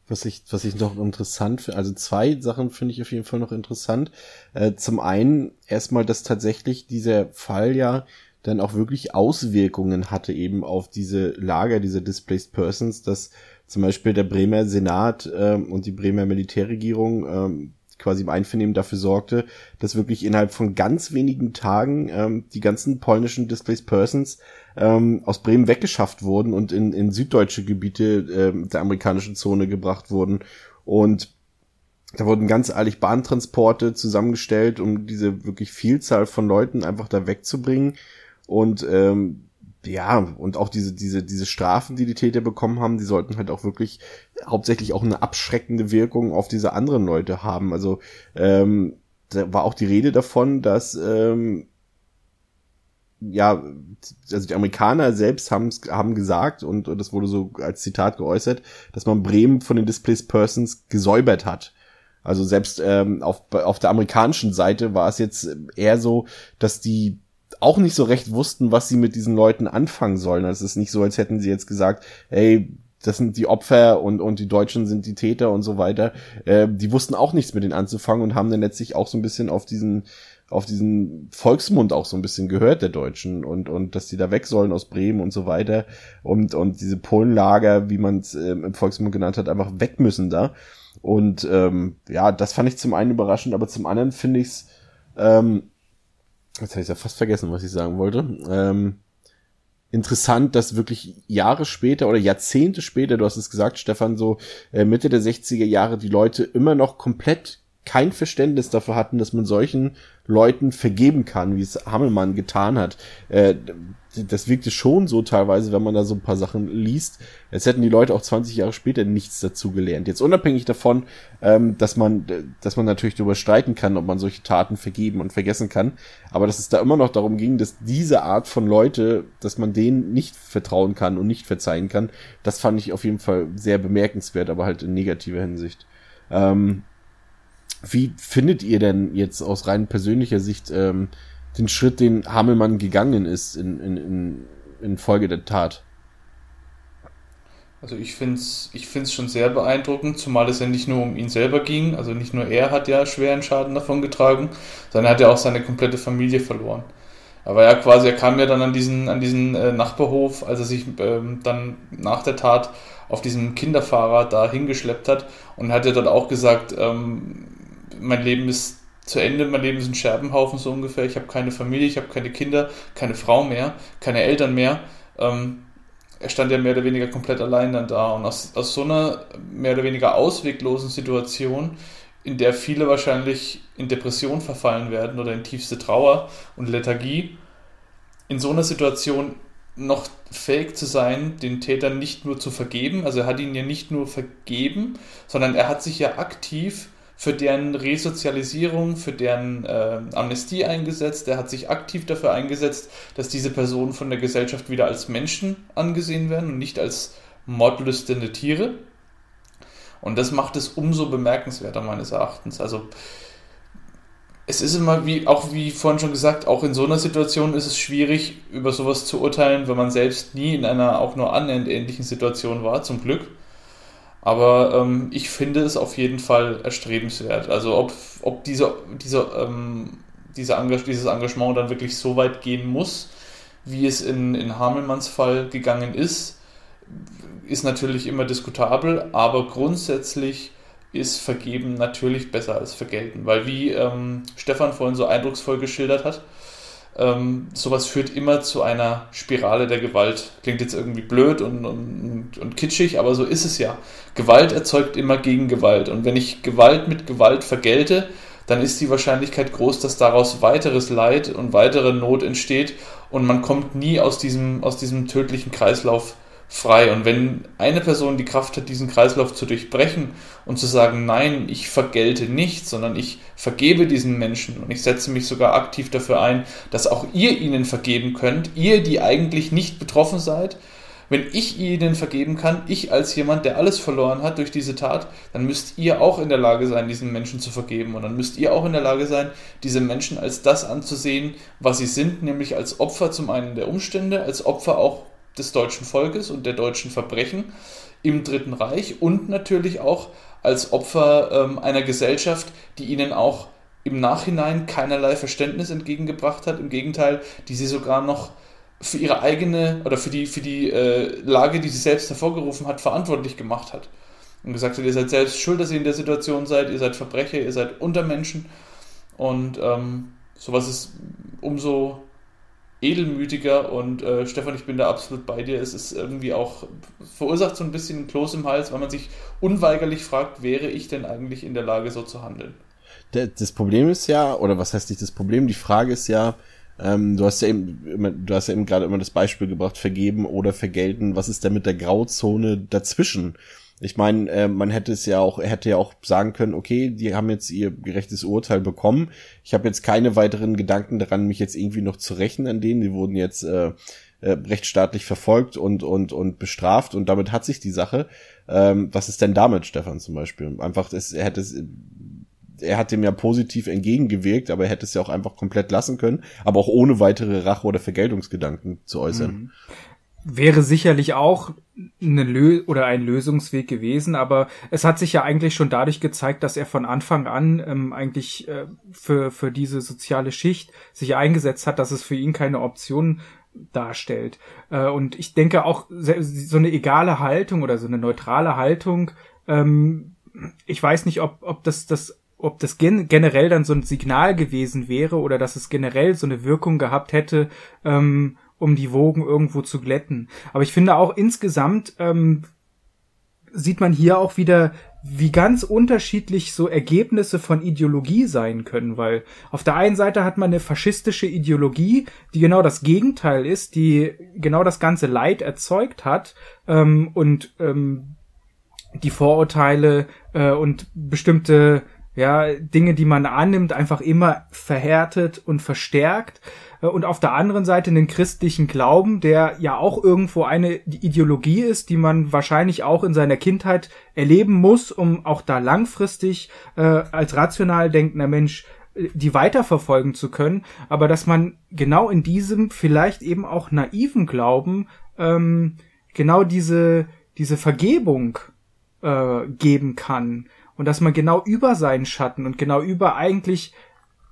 Was ich, was ich noch interessant finde, also zwei Sachen finde ich auf jeden Fall noch interessant. Äh, zum einen erstmal, dass tatsächlich dieser Fall ja dann auch wirklich Auswirkungen hatte eben auf diese Lager, diese Displaced Persons, dass zum Beispiel der Bremer Senat ähm, und die Bremer Militärregierung ähm, quasi im Einvernehmen dafür sorgte, dass wirklich innerhalb von ganz wenigen Tagen ähm, die ganzen polnischen Displaced Persons ähm, aus Bremen weggeschafft wurden und in, in süddeutsche Gebiete ähm, der amerikanischen Zone gebracht wurden. Und da wurden ganz ehrlich Bahntransporte zusammengestellt, um diese wirklich Vielzahl von Leuten einfach da wegzubringen. Und ähm, ja, und auch diese, diese, diese Strafen, die die Täter bekommen haben, die sollten halt auch wirklich hauptsächlich auch eine abschreckende Wirkung auf diese anderen Leute haben. Also ähm, da war auch die Rede davon, dass ähm, ja, also die Amerikaner selbst haben, haben gesagt, und, und das wurde so als Zitat geäußert, dass man Bremen von den Displaced Persons gesäubert hat. Also selbst ähm, auf, auf der amerikanischen Seite war es jetzt eher so, dass die auch nicht so recht wussten, was sie mit diesen Leuten anfangen sollen. Also es ist nicht so, als hätten sie jetzt gesagt, hey, das sind die Opfer und, und die Deutschen sind die Täter und so weiter. Äh, die wussten auch nichts mit denen anzufangen und haben dann letztlich auch so ein bisschen auf diesen, auf diesen Volksmund auch so ein bisschen gehört, der Deutschen, und, und dass die da weg sollen aus Bremen und so weiter. Und, und diese Polenlager, wie man es ähm, im Volksmund genannt hat, einfach weg müssen da. Und ähm, ja, das fand ich zum einen überraschend, aber zum anderen finde ich es ähm, Jetzt habe ich ja fast vergessen, was ich sagen wollte. Ähm, interessant, dass wirklich Jahre später oder Jahrzehnte später, du hast es gesagt, Stefan, so äh, Mitte der 60er Jahre, die Leute immer noch komplett kein Verständnis dafür hatten, dass man solchen Leuten vergeben kann, wie es Hammelmann getan hat. Äh, das wirkte schon so teilweise, wenn man da so ein paar Sachen liest, als hätten die Leute auch 20 Jahre später nichts dazu gelernt. Jetzt unabhängig davon, ähm, dass man, dass man natürlich darüber streiten kann, ob man solche Taten vergeben und vergessen kann, aber dass es da immer noch darum ging, dass diese Art von Leute, dass man denen nicht vertrauen kann und nicht verzeihen kann, das fand ich auf jeden Fall sehr bemerkenswert, aber halt in negativer Hinsicht. Ähm, wie findet ihr denn jetzt aus rein persönlicher Sicht ähm, den Schritt, den Hamelmann gegangen ist in, in, in, in Folge der Tat?
Also ich finde es ich find's schon sehr beeindruckend, zumal es ja nicht nur um ihn selber ging, also nicht nur er hat ja schweren Schaden davon getragen, sondern er hat ja auch seine komplette Familie verloren. Aber ja, quasi, er kam ja dann an diesen, an diesen äh, Nachbarhof, als er sich ähm, dann nach der Tat auf diesem Kinderfahrer da hingeschleppt hat und hat ja dort auch gesagt, ähm, mein Leben ist zu Ende, mein Leben ist ein Scherbenhaufen so ungefähr. Ich habe keine Familie, ich habe keine Kinder, keine Frau mehr, keine Eltern mehr. Ähm, er stand ja mehr oder weniger komplett allein dann da. Und aus, aus so einer mehr oder weniger ausweglosen Situation, in der viele wahrscheinlich in Depression verfallen werden oder in tiefste Trauer und Lethargie, in so einer Situation noch fähig zu sein, den Tätern nicht nur zu vergeben, also er hat ihn ja nicht nur vergeben, sondern er hat sich ja aktiv für deren Resozialisierung, für deren äh, Amnestie eingesetzt. Er hat sich aktiv dafür eingesetzt, dass diese Personen von der Gesellschaft wieder als Menschen angesehen werden und nicht als mordlüstende Tiere. Und das macht es umso bemerkenswerter meines Erachtens. Also es ist immer wie, auch wie vorhin schon gesagt, auch in so einer Situation ist es schwierig, über sowas zu urteilen, wenn man selbst nie in einer auch nur annähernd ähnlichen Situation war, zum Glück. Aber ähm, ich finde es auf jeden Fall erstrebenswert. Also ob, ob diese, diese, ähm, diese Engag dieses Engagement dann wirklich so weit gehen muss, wie es in, in Hamelmanns Fall gegangen ist, ist natürlich immer diskutabel, aber grundsätzlich ist Vergeben natürlich besser als Vergelten. Weil wie ähm, Stefan vorhin so eindrucksvoll geschildert hat, ähm, sowas führt immer zu einer Spirale der Gewalt. Klingt jetzt irgendwie blöd und, und, und kitschig, aber so ist es ja. Gewalt erzeugt immer Gegengewalt. Und wenn ich Gewalt mit Gewalt vergelte, dann ist die Wahrscheinlichkeit groß, dass daraus weiteres Leid und weitere Not entsteht und man kommt nie aus diesem, aus diesem tödlichen Kreislauf frei. Und wenn eine Person die Kraft hat, diesen Kreislauf zu durchbrechen und zu sagen, nein, ich vergelte nicht, sondern ich vergebe diesen Menschen und ich setze mich sogar aktiv dafür ein, dass auch ihr ihnen vergeben könnt, ihr, die eigentlich nicht betroffen seid, Wenn ich ihnen vergeben kann, ich als jemand, der alles verloren hat durch diese Tat, dann müsst ihr auch in der Lage sein, diesen Menschen zu vergeben. Und dann müsst ihr auch in der Lage sein, diese Menschen als das anzusehen, was sie sind, nämlich als Opfer zum einen der Umstände, als Opfer auch des deutschen Volkes und der deutschen Verbrechen im Dritten Reich und natürlich auch als Opfer ähm, einer Gesellschaft, die ihnen auch im Nachhinein keinerlei Verständnis entgegengebracht hat. Im Gegenteil, die sie sogar noch für ihre eigene oder für die, für die äh, Lage, die sie selbst hervorgerufen hat, verantwortlich gemacht hat. Und gesagt hat, ihr seid selbst schuld, dass ihr in der Situation seid, ihr seid Verbrecher, ihr seid Untermenschen. Und ähm, sowas ist umso edelmütiger und äh, Stefan, ich bin da absolut bei dir. Es ist irgendwie auch, verursacht so ein bisschen ein Kloß im Hals, weil man sich unweigerlich fragt, wäre ich denn eigentlich in der Lage, so zu handeln?
Das Problem ist ja, oder was heißt nicht das Problem, die Frage ist ja, ähm, du hast ja eben, du hast ja eben gerade immer das Beispiel gebracht, vergeben oder vergelten. Was ist denn mit der Grauzone dazwischen? Ich meine, äh, man hätte es ja auch, hätte ja auch sagen können, okay, die haben jetzt ihr gerechtes Urteil bekommen. Ich habe jetzt keine weiteren Gedanken daran, mich jetzt irgendwie noch zu rächen an denen. Die wurden jetzt äh, äh, rechtsstaatlich verfolgt und und und bestraft und damit hat sich die Sache. Ähm, was ist denn damit, Stefan zum Beispiel? Einfach, es, er hätte es er hat dem ja positiv entgegengewirkt, aber er hätte es ja auch einfach komplett lassen können, aber auch ohne weitere Rache oder Vergeltungsgedanken zu äußern. Mhm.
Wäre sicherlich auch eine Lö oder ein Lösungsweg gewesen, aber es hat sich ja eigentlich schon dadurch gezeigt, dass er von Anfang an ähm, eigentlich äh, für, für diese soziale Schicht sich eingesetzt hat, dass es für ihn keine Option darstellt. Äh, und ich denke auch, so eine egale Haltung oder so eine neutrale Haltung, ähm, ich weiß nicht, ob, ob das das ob das gen generell dann so ein Signal gewesen wäre oder dass es generell so eine Wirkung gehabt hätte, ähm, um die Wogen irgendwo zu glätten. Aber ich finde auch insgesamt ähm, sieht man hier auch wieder, wie ganz unterschiedlich so Ergebnisse von Ideologie sein können, weil auf der einen Seite hat man eine faschistische Ideologie, die genau das Gegenteil ist, die genau das ganze Leid erzeugt hat ähm, und ähm, die Vorurteile äh, und bestimmte ja, Dinge, die man annimmt, einfach immer verhärtet und verstärkt. Äh, und auf der anderen Seite einen christlichen Glauben, der ja auch irgendwo eine Ideologie ist, die man wahrscheinlich auch in seiner Kindheit erleben muss, um auch da langfristig äh, als rational denkender Mensch äh, die weiterverfolgen zu können, aber dass man genau in diesem vielleicht eben auch naiven Glauben ähm, genau diese diese Vergebung äh, geben kann. Und dass man genau über seinen Schatten und genau über eigentlich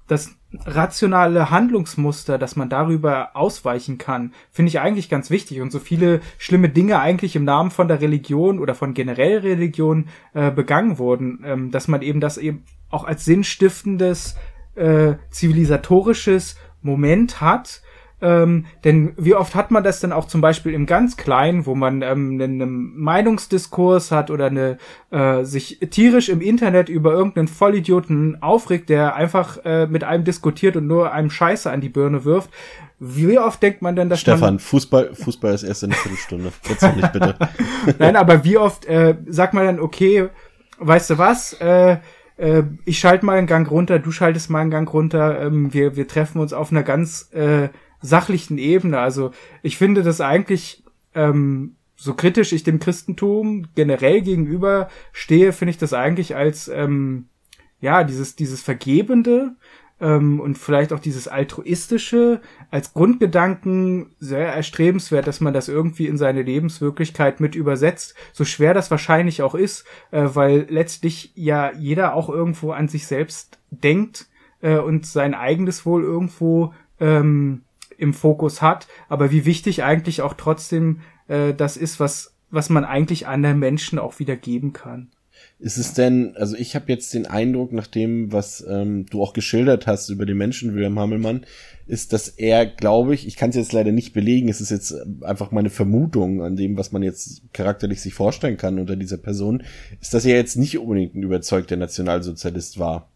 das rationale Handlungsmuster, dass man darüber ausweichen kann, finde ich eigentlich ganz wichtig. Und so viele schlimme Dinge eigentlich im Namen von der Religion oder von generell Religion äh, begangen wurden, ähm, dass man eben das eben auch als sinnstiftendes, äh, zivilisatorisches Moment hat, ähm, denn wie oft hat man das dann auch zum Beispiel im ganz Kleinen, wo man ähm, einen, einen Meinungsdiskurs hat oder eine, äh, sich tierisch im Internet über irgendeinen Vollidioten aufregt, der einfach äh, mit einem diskutiert und nur einem Scheiße an die Birne wirft. Wie oft denkt man denn, dass
Stefan, Fußball, Fußball ist erst in einer Viertelstunde. Jetzt nicht bitte.
Nein, aber wie oft äh, sagt man dann, okay, weißt du was, äh, äh, ich schalte mal einen Gang runter, du schaltest mal einen Gang runter, ähm, wir, wir treffen uns auf einer ganz äh, sachlichen Ebene. Also ich finde das eigentlich, ähm, so kritisch ich dem Christentum generell gegenüber stehe, finde ich das eigentlich als ähm, ja dieses dieses Vergebende ähm, und vielleicht auch dieses altruistische als Grundgedanken sehr erstrebenswert, dass man das irgendwie in seine Lebenswirklichkeit mit übersetzt. So schwer das wahrscheinlich auch ist, äh, weil letztlich ja jeder auch irgendwo an sich selbst denkt äh, und sein eigenes Wohl irgendwo ähm, im Fokus hat, aber wie wichtig eigentlich auch trotzdem äh, das ist, was, was man eigentlich anderen Menschen auch wieder geben kann.
Ist es denn, also ich habe jetzt den Eindruck, nach dem, was ähm, du auch geschildert hast über den Menschen Wilhelm Hammelmann, ist, dass er, glaube ich, ich kann es jetzt leider nicht belegen, es ist jetzt einfach meine Vermutung an dem, was man jetzt charakterlich sich vorstellen kann unter dieser Person, ist, dass er jetzt nicht unbedingt ein überzeugter Nationalsozialist war.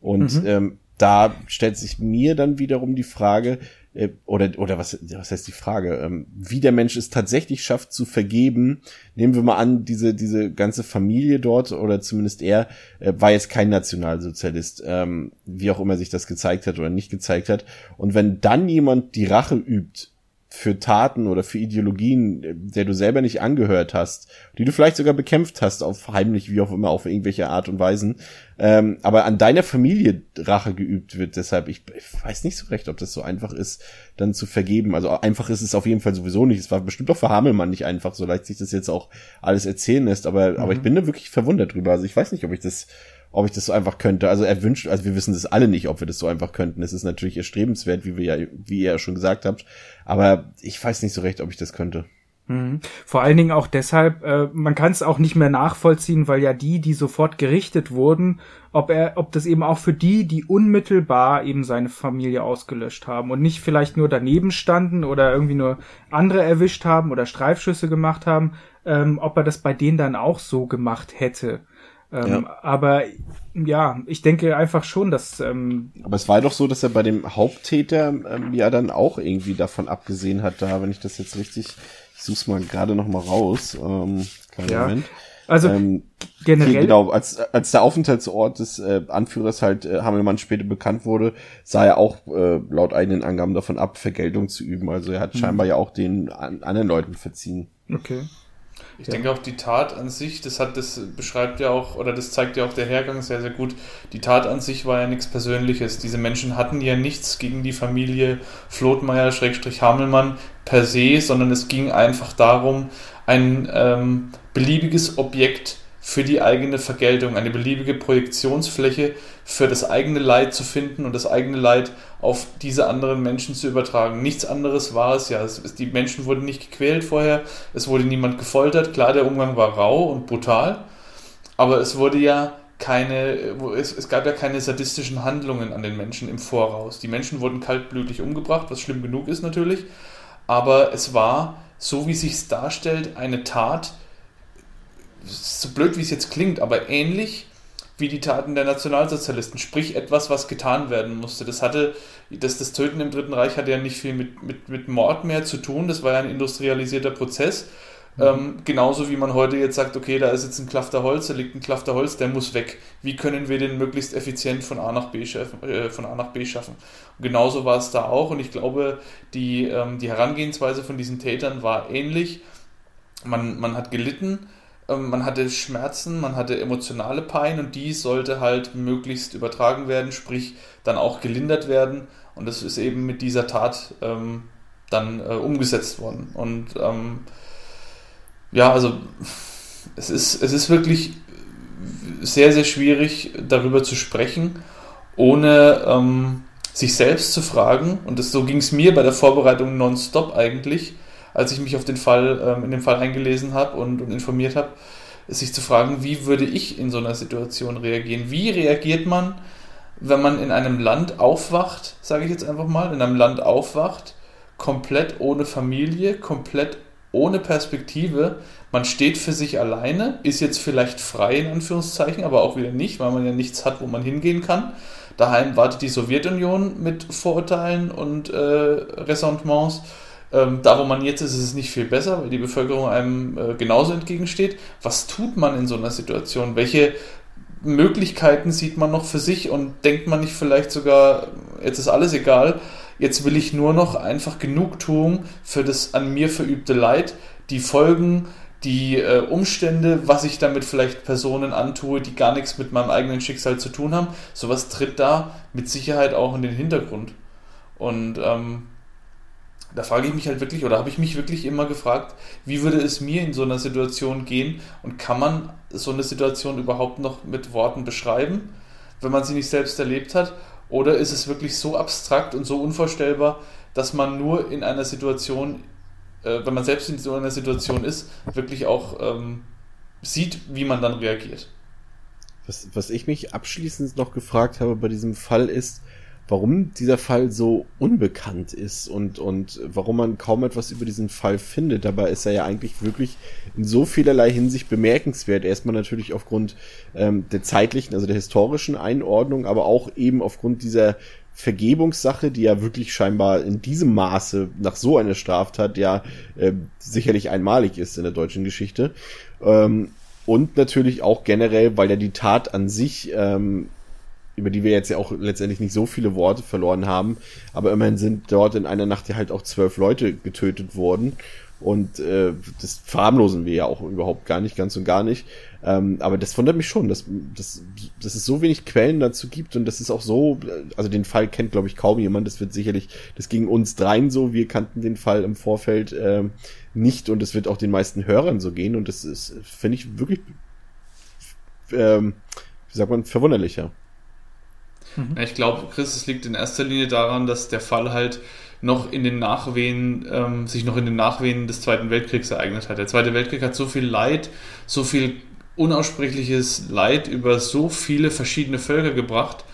Und mhm. ähm, da stellt sich mir dann wiederum die Frage, äh, oder, oder was, was heißt die Frage, ähm, wie der Mensch es tatsächlich schafft zu vergeben. Nehmen wir mal an, diese, diese ganze Familie dort, oder zumindest er, äh, war jetzt kein Nationalsozialist, ähm, wie auch immer sich das gezeigt hat oder nicht gezeigt hat. Und wenn dann jemand die Rache übt, für Taten oder für Ideologien, der du selber nicht angehört hast, die du vielleicht sogar bekämpft hast, auf heimlich, wie auch immer, auf irgendwelche Art und Weisen, ähm, aber an deiner Familie Rache geübt wird. Deshalb, ich, ich weiß nicht so recht, ob das so einfach ist, dann zu vergeben. Also einfach ist es auf jeden Fall sowieso nicht. Es war bestimmt auch für Hamelmann nicht einfach, so leicht sich das jetzt auch alles erzählen lässt, aber, mhm. aber ich mhm. bin da wirklich verwundert drüber. Also ich weiß nicht, ob ich das ob ich das so einfach könnte. Also er wünscht, also wir wissen das alle nicht, ob wir das so einfach könnten. Es ist natürlich erstrebenswert, wie wir ja, wie ihr ja schon gesagt habt. Aber ich weiß nicht so recht, ob ich das könnte.
Mhm. Vor allen Dingen auch deshalb, äh, man kann es auch nicht mehr nachvollziehen, weil ja die, die sofort gerichtet wurden, ob er, ob das eben auch für die, die unmittelbar eben seine Familie ausgelöscht haben und nicht vielleicht nur daneben standen oder irgendwie nur andere erwischt haben oder Streifschüsse gemacht haben, ähm, ob er das bei denen dann auch so gemacht hätte. Ähm, ja. Aber ja, ich denke einfach schon, dass. Ähm,
aber es war doch so, dass er bei dem Haupttäter ähm, ja dann auch irgendwie davon abgesehen hat, da, wenn ich das jetzt richtig, ich such's mal gerade noch mal raus. Ähm, kleinen ja. Moment.
Also ähm, generell.
Genau, als, als der Aufenthaltsort des äh, Anführers halt äh, Hamelmann später bekannt wurde, sah er auch äh, laut eigenen Angaben davon ab, Vergeltung zu üben. Also er hat mhm. scheinbar ja auch den an, anderen Leuten verziehen.
Okay.
Ich ja. denke auch die Tat an sich, das hat, das beschreibt ja auch, oder das zeigt ja auch der Hergang sehr, sehr gut. Die Tat an sich war ja nichts Persönliches. Diese Menschen hatten ja nichts gegen die Familie Flotmeier-Hamelmann per se, sondern es ging einfach darum, ein ähm, beliebiges Objekt für die eigene Vergeltung, eine beliebige Projektionsfläche für das eigene Leid zu finden und das eigene Leid auf diese anderen Menschen zu übertragen. Nichts anderes war es ja. Es, die Menschen wurden nicht gequält vorher, es wurde niemand gefoltert. Klar, der Umgang war rau und brutal, aber es wurde ja keine, es, es gab ja keine sadistischen Handlungen an den Menschen im Voraus. Die Menschen wurden kaltblütig umgebracht, was schlimm genug ist natürlich, aber es war, so wie sich darstellt, eine Tat, so blöd wie es jetzt klingt, aber ähnlich wie die Taten der Nationalsozialisten, sprich etwas, was getan werden musste. Das hatte, das, das Töten im Dritten Reich hatte ja nicht viel mit, mit, mit Mord mehr zu tun, das war ja ein industrialisierter Prozess. Mhm. Ähm, genauso wie man heute jetzt sagt, okay, da ist jetzt ein Klafter Holz, da liegt ein Klafter Holz, der muss weg. Wie können wir den möglichst effizient von A nach B schaffen? Äh, von A nach B schaffen? Und genauso war es da auch und ich glaube, die, ähm, die Herangehensweise von diesen Tätern war ähnlich. Man, man hat gelitten, man hatte Schmerzen, man hatte emotionale Pein und die sollte halt möglichst übertragen werden, sprich dann auch gelindert werden. Und das ist eben mit dieser Tat ähm, dann äh, umgesetzt worden. Und ähm, ja, also es ist, es ist wirklich sehr, sehr schwierig darüber zu sprechen, ohne ähm, sich selbst zu fragen. Und das, so ging es mir bei der Vorbereitung nonstop eigentlich als ich mich auf den Fall, ähm, in den Fall eingelesen habe und, und informiert habe, sich zu fragen, wie würde ich in so einer Situation reagieren? Wie reagiert man, wenn man in einem Land aufwacht, sage ich jetzt einfach mal, in einem Land aufwacht, komplett ohne Familie, komplett ohne Perspektive. Man steht für sich alleine, ist jetzt vielleicht frei in Anführungszeichen, aber auch wieder nicht, weil man ja nichts hat, wo man hingehen kann. Daheim wartet die Sowjetunion mit Vorurteilen und äh, Ressentiments ähm, da, wo man jetzt ist, ist es nicht viel besser, weil die Bevölkerung einem äh, genauso entgegensteht. Was tut man in so einer Situation? Welche Möglichkeiten sieht man noch für sich und denkt man nicht vielleicht sogar, jetzt ist alles egal, jetzt will ich nur noch einfach Genugtuung für das an mir verübte Leid, die Folgen, die äh, Umstände, was ich damit vielleicht Personen antue, die gar nichts mit meinem eigenen Schicksal zu tun haben, sowas tritt da mit Sicherheit auch in den Hintergrund. Und ähm, da frage ich mich halt wirklich, oder habe ich mich wirklich immer gefragt, wie würde es mir in so einer Situation gehen und kann man so eine Situation überhaupt noch mit Worten beschreiben, wenn man sie nicht selbst erlebt hat? Oder ist es wirklich so abstrakt und so unvorstellbar, dass man nur in einer Situation, äh, wenn man selbst in so einer Situation ist, wirklich auch ähm, sieht, wie man dann reagiert?
Was, was ich mich abschließend noch gefragt habe bei diesem Fall ist, warum dieser Fall so unbekannt ist und, und warum man kaum etwas über diesen Fall findet. Dabei ist er ja eigentlich wirklich in so vielerlei Hinsicht bemerkenswert. Erstmal natürlich aufgrund ähm, der zeitlichen, also der historischen Einordnung, aber auch eben aufgrund dieser Vergebungssache, die ja wirklich scheinbar in diesem Maße nach so einer Straftat ja äh, sicherlich einmalig ist in der deutschen Geschichte. Ähm, und natürlich auch generell, weil ja die Tat an sich ähm, über die wir jetzt ja auch letztendlich nicht so viele Worte verloren haben, aber immerhin sind dort in einer Nacht ja halt auch zwölf Leute getötet worden. Und äh, das verharmlosen wir ja auch überhaupt gar nicht, ganz und gar nicht. Ähm, aber das wundert mich schon, dass, dass, dass es so wenig Quellen dazu gibt und das ist auch so, also den Fall kennt, glaube ich, kaum jemand. Das wird sicherlich, das ging uns dreien so, wir kannten den Fall im Vorfeld äh, nicht und es wird auch den meisten Hörern so gehen und das ist, finde ich, wirklich, ähm, wie sagt man, verwunderlicher.
Mhm. Ich glaube, Chris, es liegt in erster Linie daran, dass der Fall halt noch in den Nachwehen, ähm, sich noch in den Nachwehen des Zweiten Weltkriegs ereignet hat. Der Zweite Weltkrieg hat so viel Leid, so viel unaussprechliches Leid über so viele verschiedene Völker gebracht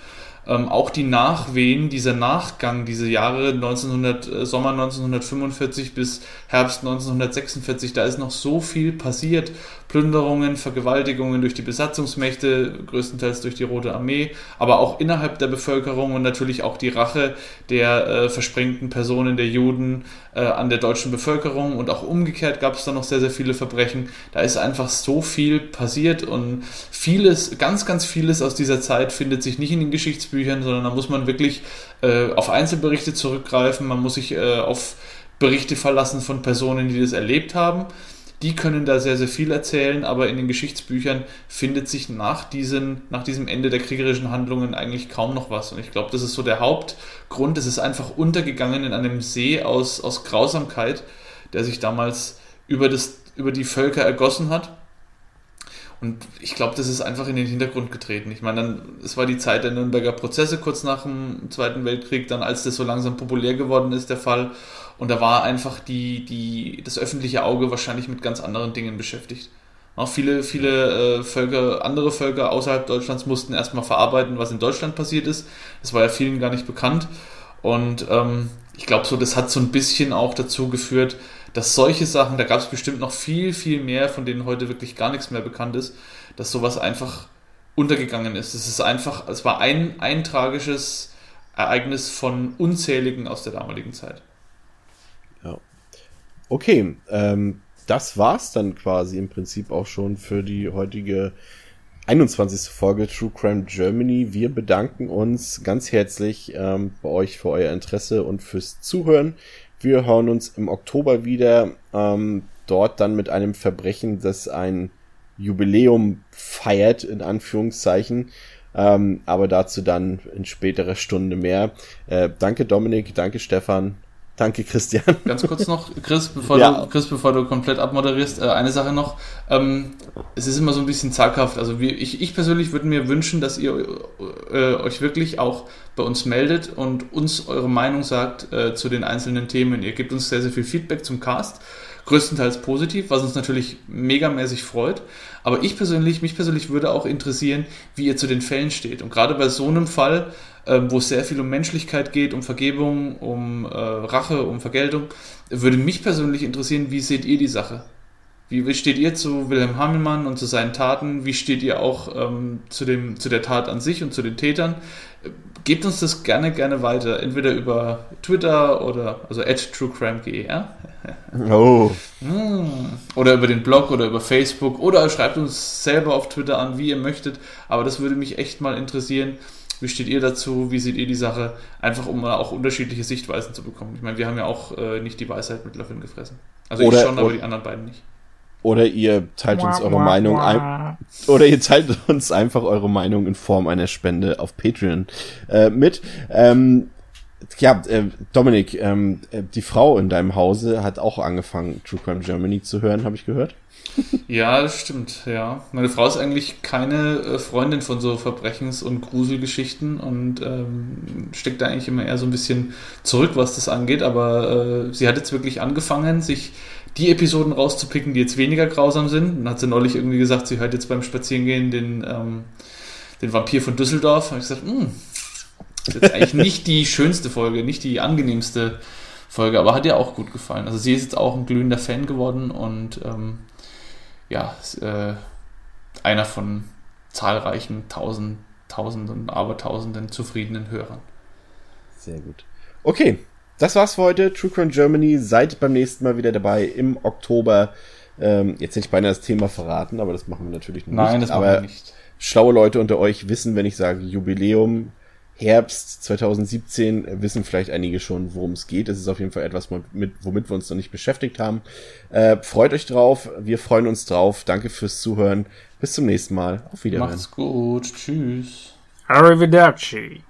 ähm, auch die Nachwehen, dieser Nachgang, diese Jahre 1900, äh, Sommer 1945 bis Herbst 1946, da ist noch so viel passiert. Plünderungen, Vergewaltigungen durch die Besatzungsmächte, größtenteils durch die Rote Armee, aber auch innerhalb der Bevölkerung und natürlich auch die Rache der äh, versprengten Personen, der Juden äh, an der deutschen Bevölkerung und auch umgekehrt gab es da noch sehr, sehr viele Verbrechen. Da ist einfach so viel passiert und vieles, ganz, ganz vieles aus dieser Zeit findet sich nicht in den Geschichtsbüchern, sondern da muss man wirklich äh, auf Einzelberichte zurückgreifen, man muss sich äh, auf Berichte verlassen von Personen, die das erlebt haben. Die können da sehr, sehr viel erzählen, aber in den Geschichtsbüchern findet sich nach, diesen, nach diesem Ende der kriegerischen Handlungen eigentlich kaum noch was. Und ich glaube, das ist so der Hauptgrund. Es ist einfach untergegangen in einem See aus, aus Grausamkeit, der sich damals über, das, über die Völker ergossen hat. Und ich glaube, das ist einfach in den Hintergrund getreten. Ich meine, es war die Zeit der Nürnberger Prozesse kurz nach dem Zweiten Weltkrieg, dann als das so langsam populär geworden ist, der Fall. Und da war einfach die, die, das öffentliche Auge wahrscheinlich mit ganz anderen Dingen beschäftigt. Auch viele, viele äh, Völker, andere Völker außerhalb Deutschlands mussten erstmal verarbeiten, was in Deutschland passiert ist. Das war ja vielen gar nicht bekannt. Und ähm, ich glaube so, das hat so ein bisschen auch dazu geführt, dass solche Sachen, da gab es bestimmt noch viel, viel mehr, von denen heute wirklich gar nichts mehr bekannt ist, dass sowas einfach untergegangen ist. Es ist einfach, es war ein, ein tragisches Ereignis von unzähligen aus der damaligen Zeit.
Okay, ähm, das war's dann quasi im Prinzip auch schon für die heutige 21. Folge True Crime Germany. Wir bedanken uns ganz herzlich ähm, bei euch für euer Interesse und fürs Zuhören. Wir hören uns im Oktober wieder, ähm, dort dann mit einem Verbrechen, das ein Jubiläum feiert, in Anführungszeichen. Ähm, aber dazu dann in späterer Stunde mehr. Äh, danke Dominik, danke Stefan. Danke, Christian.
Ganz kurz noch, Chris, bevor, ja. du, Chris, bevor du komplett abmoderierst, äh, eine Sache noch. Ähm, es ist immer so ein bisschen zaghaft. Also ich, ich persönlich würde mir wünschen, dass ihr äh, euch wirklich auch bei uns meldet und uns eure Meinung sagt äh, zu den einzelnen Themen. Ihr gebt uns sehr, sehr viel Feedback zum Cast größtenteils positiv, was uns natürlich megamäßig freut. Aber ich persönlich, mich persönlich würde auch interessieren, wie ihr zu den Fällen steht. Und gerade bei so einem Fall, äh, wo es sehr viel um Menschlichkeit geht, um Vergebung, um äh, Rache, um Vergeltung, würde mich persönlich interessieren, wie seht ihr die Sache? Wie steht ihr zu Wilhelm Hammelmann und zu seinen Taten? Wie steht ihr auch ähm, zu, dem, zu der Tat an sich und zu den Tätern? Gebt uns das gerne, gerne weiter. Entweder über Twitter oder, also at truecrime.gr. Oh. Hm. Oder über den Blog oder über Facebook oder schreibt uns selber auf Twitter an, wie ihr möchtet. Aber das würde mich echt mal interessieren. Wie steht ihr dazu? Wie seht ihr die Sache? Einfach um auch unterschiedliche Sichtweisen zu bekommen. Ich meine, wir haben ja auch äh, nicht die Weisheit mit Löffeln gefressen. Also oder, ich schon, aber die anderen beiden nicht.
Oder ihr teilt uns eure Meinung ein, oder ihr teilt uns einfach eure Meinung in Form einer Spende auf Patreon äh, mit. Ähm, ja, äh, Dominik, ähm, äh, die Frau in deinem Hause hat auch angefangen, True Crime Germany zu hören, habe ich gehört.
Ja, das stimmt, ja. Meine Frau ist eigentlich keine äh, Freundin von so Verbrechens- und Gruselgeschichten und ähm, steckt da eigentlich immer eher so ein bisschen zurück, was das angeht, aber äh, sie hat jetzt wirklich angefangen, sich die Episoden rauszupicken, die jetzt weniger grausam sind. Dann hat sie neulich irgendwie gesagt, sie hört jetzt beim Spazierengehen den, ähm, den Vampir von Düsseldorf. Da habe ich gesagt, hm, das ist jetzt eigentlich nicht die schönste Folge, nicht die angenehmste Folge, aber hat ihr auch gut gefallen. Also sie ist jetzt auch ein glühender Fan geworden und ähm, ja, äh, einer von zahlreichen Tausend, Tausenden, Abertausenden zufriedenen Hörern.
Sehr gut. Okay, das war's für heute. True Crime Germany. Seid beim nächsten Mal wieder dabei im Oktober. Ähm, jetzt hätte ich beinahe das Thema verraten, aber das machen wir natürlich
nicht. Nein, das machen wir nicht.
schlaue Leute unter euch wissen, wenn ich sage Jubiläum, Herbst 2017 wissen vielleicht einige schon, worum es geht. Es ist auf jeden Fall etwas, mit, womit wir uns noch nicht beschäftigt haben. Äh, freut euch drauf. Wir freuen uns drauf. Danke fürs Zuhören. Bis zum nächsten Mal. Auf Wiedersehen.
Macht's gut. Tschüss.
Arrivederci.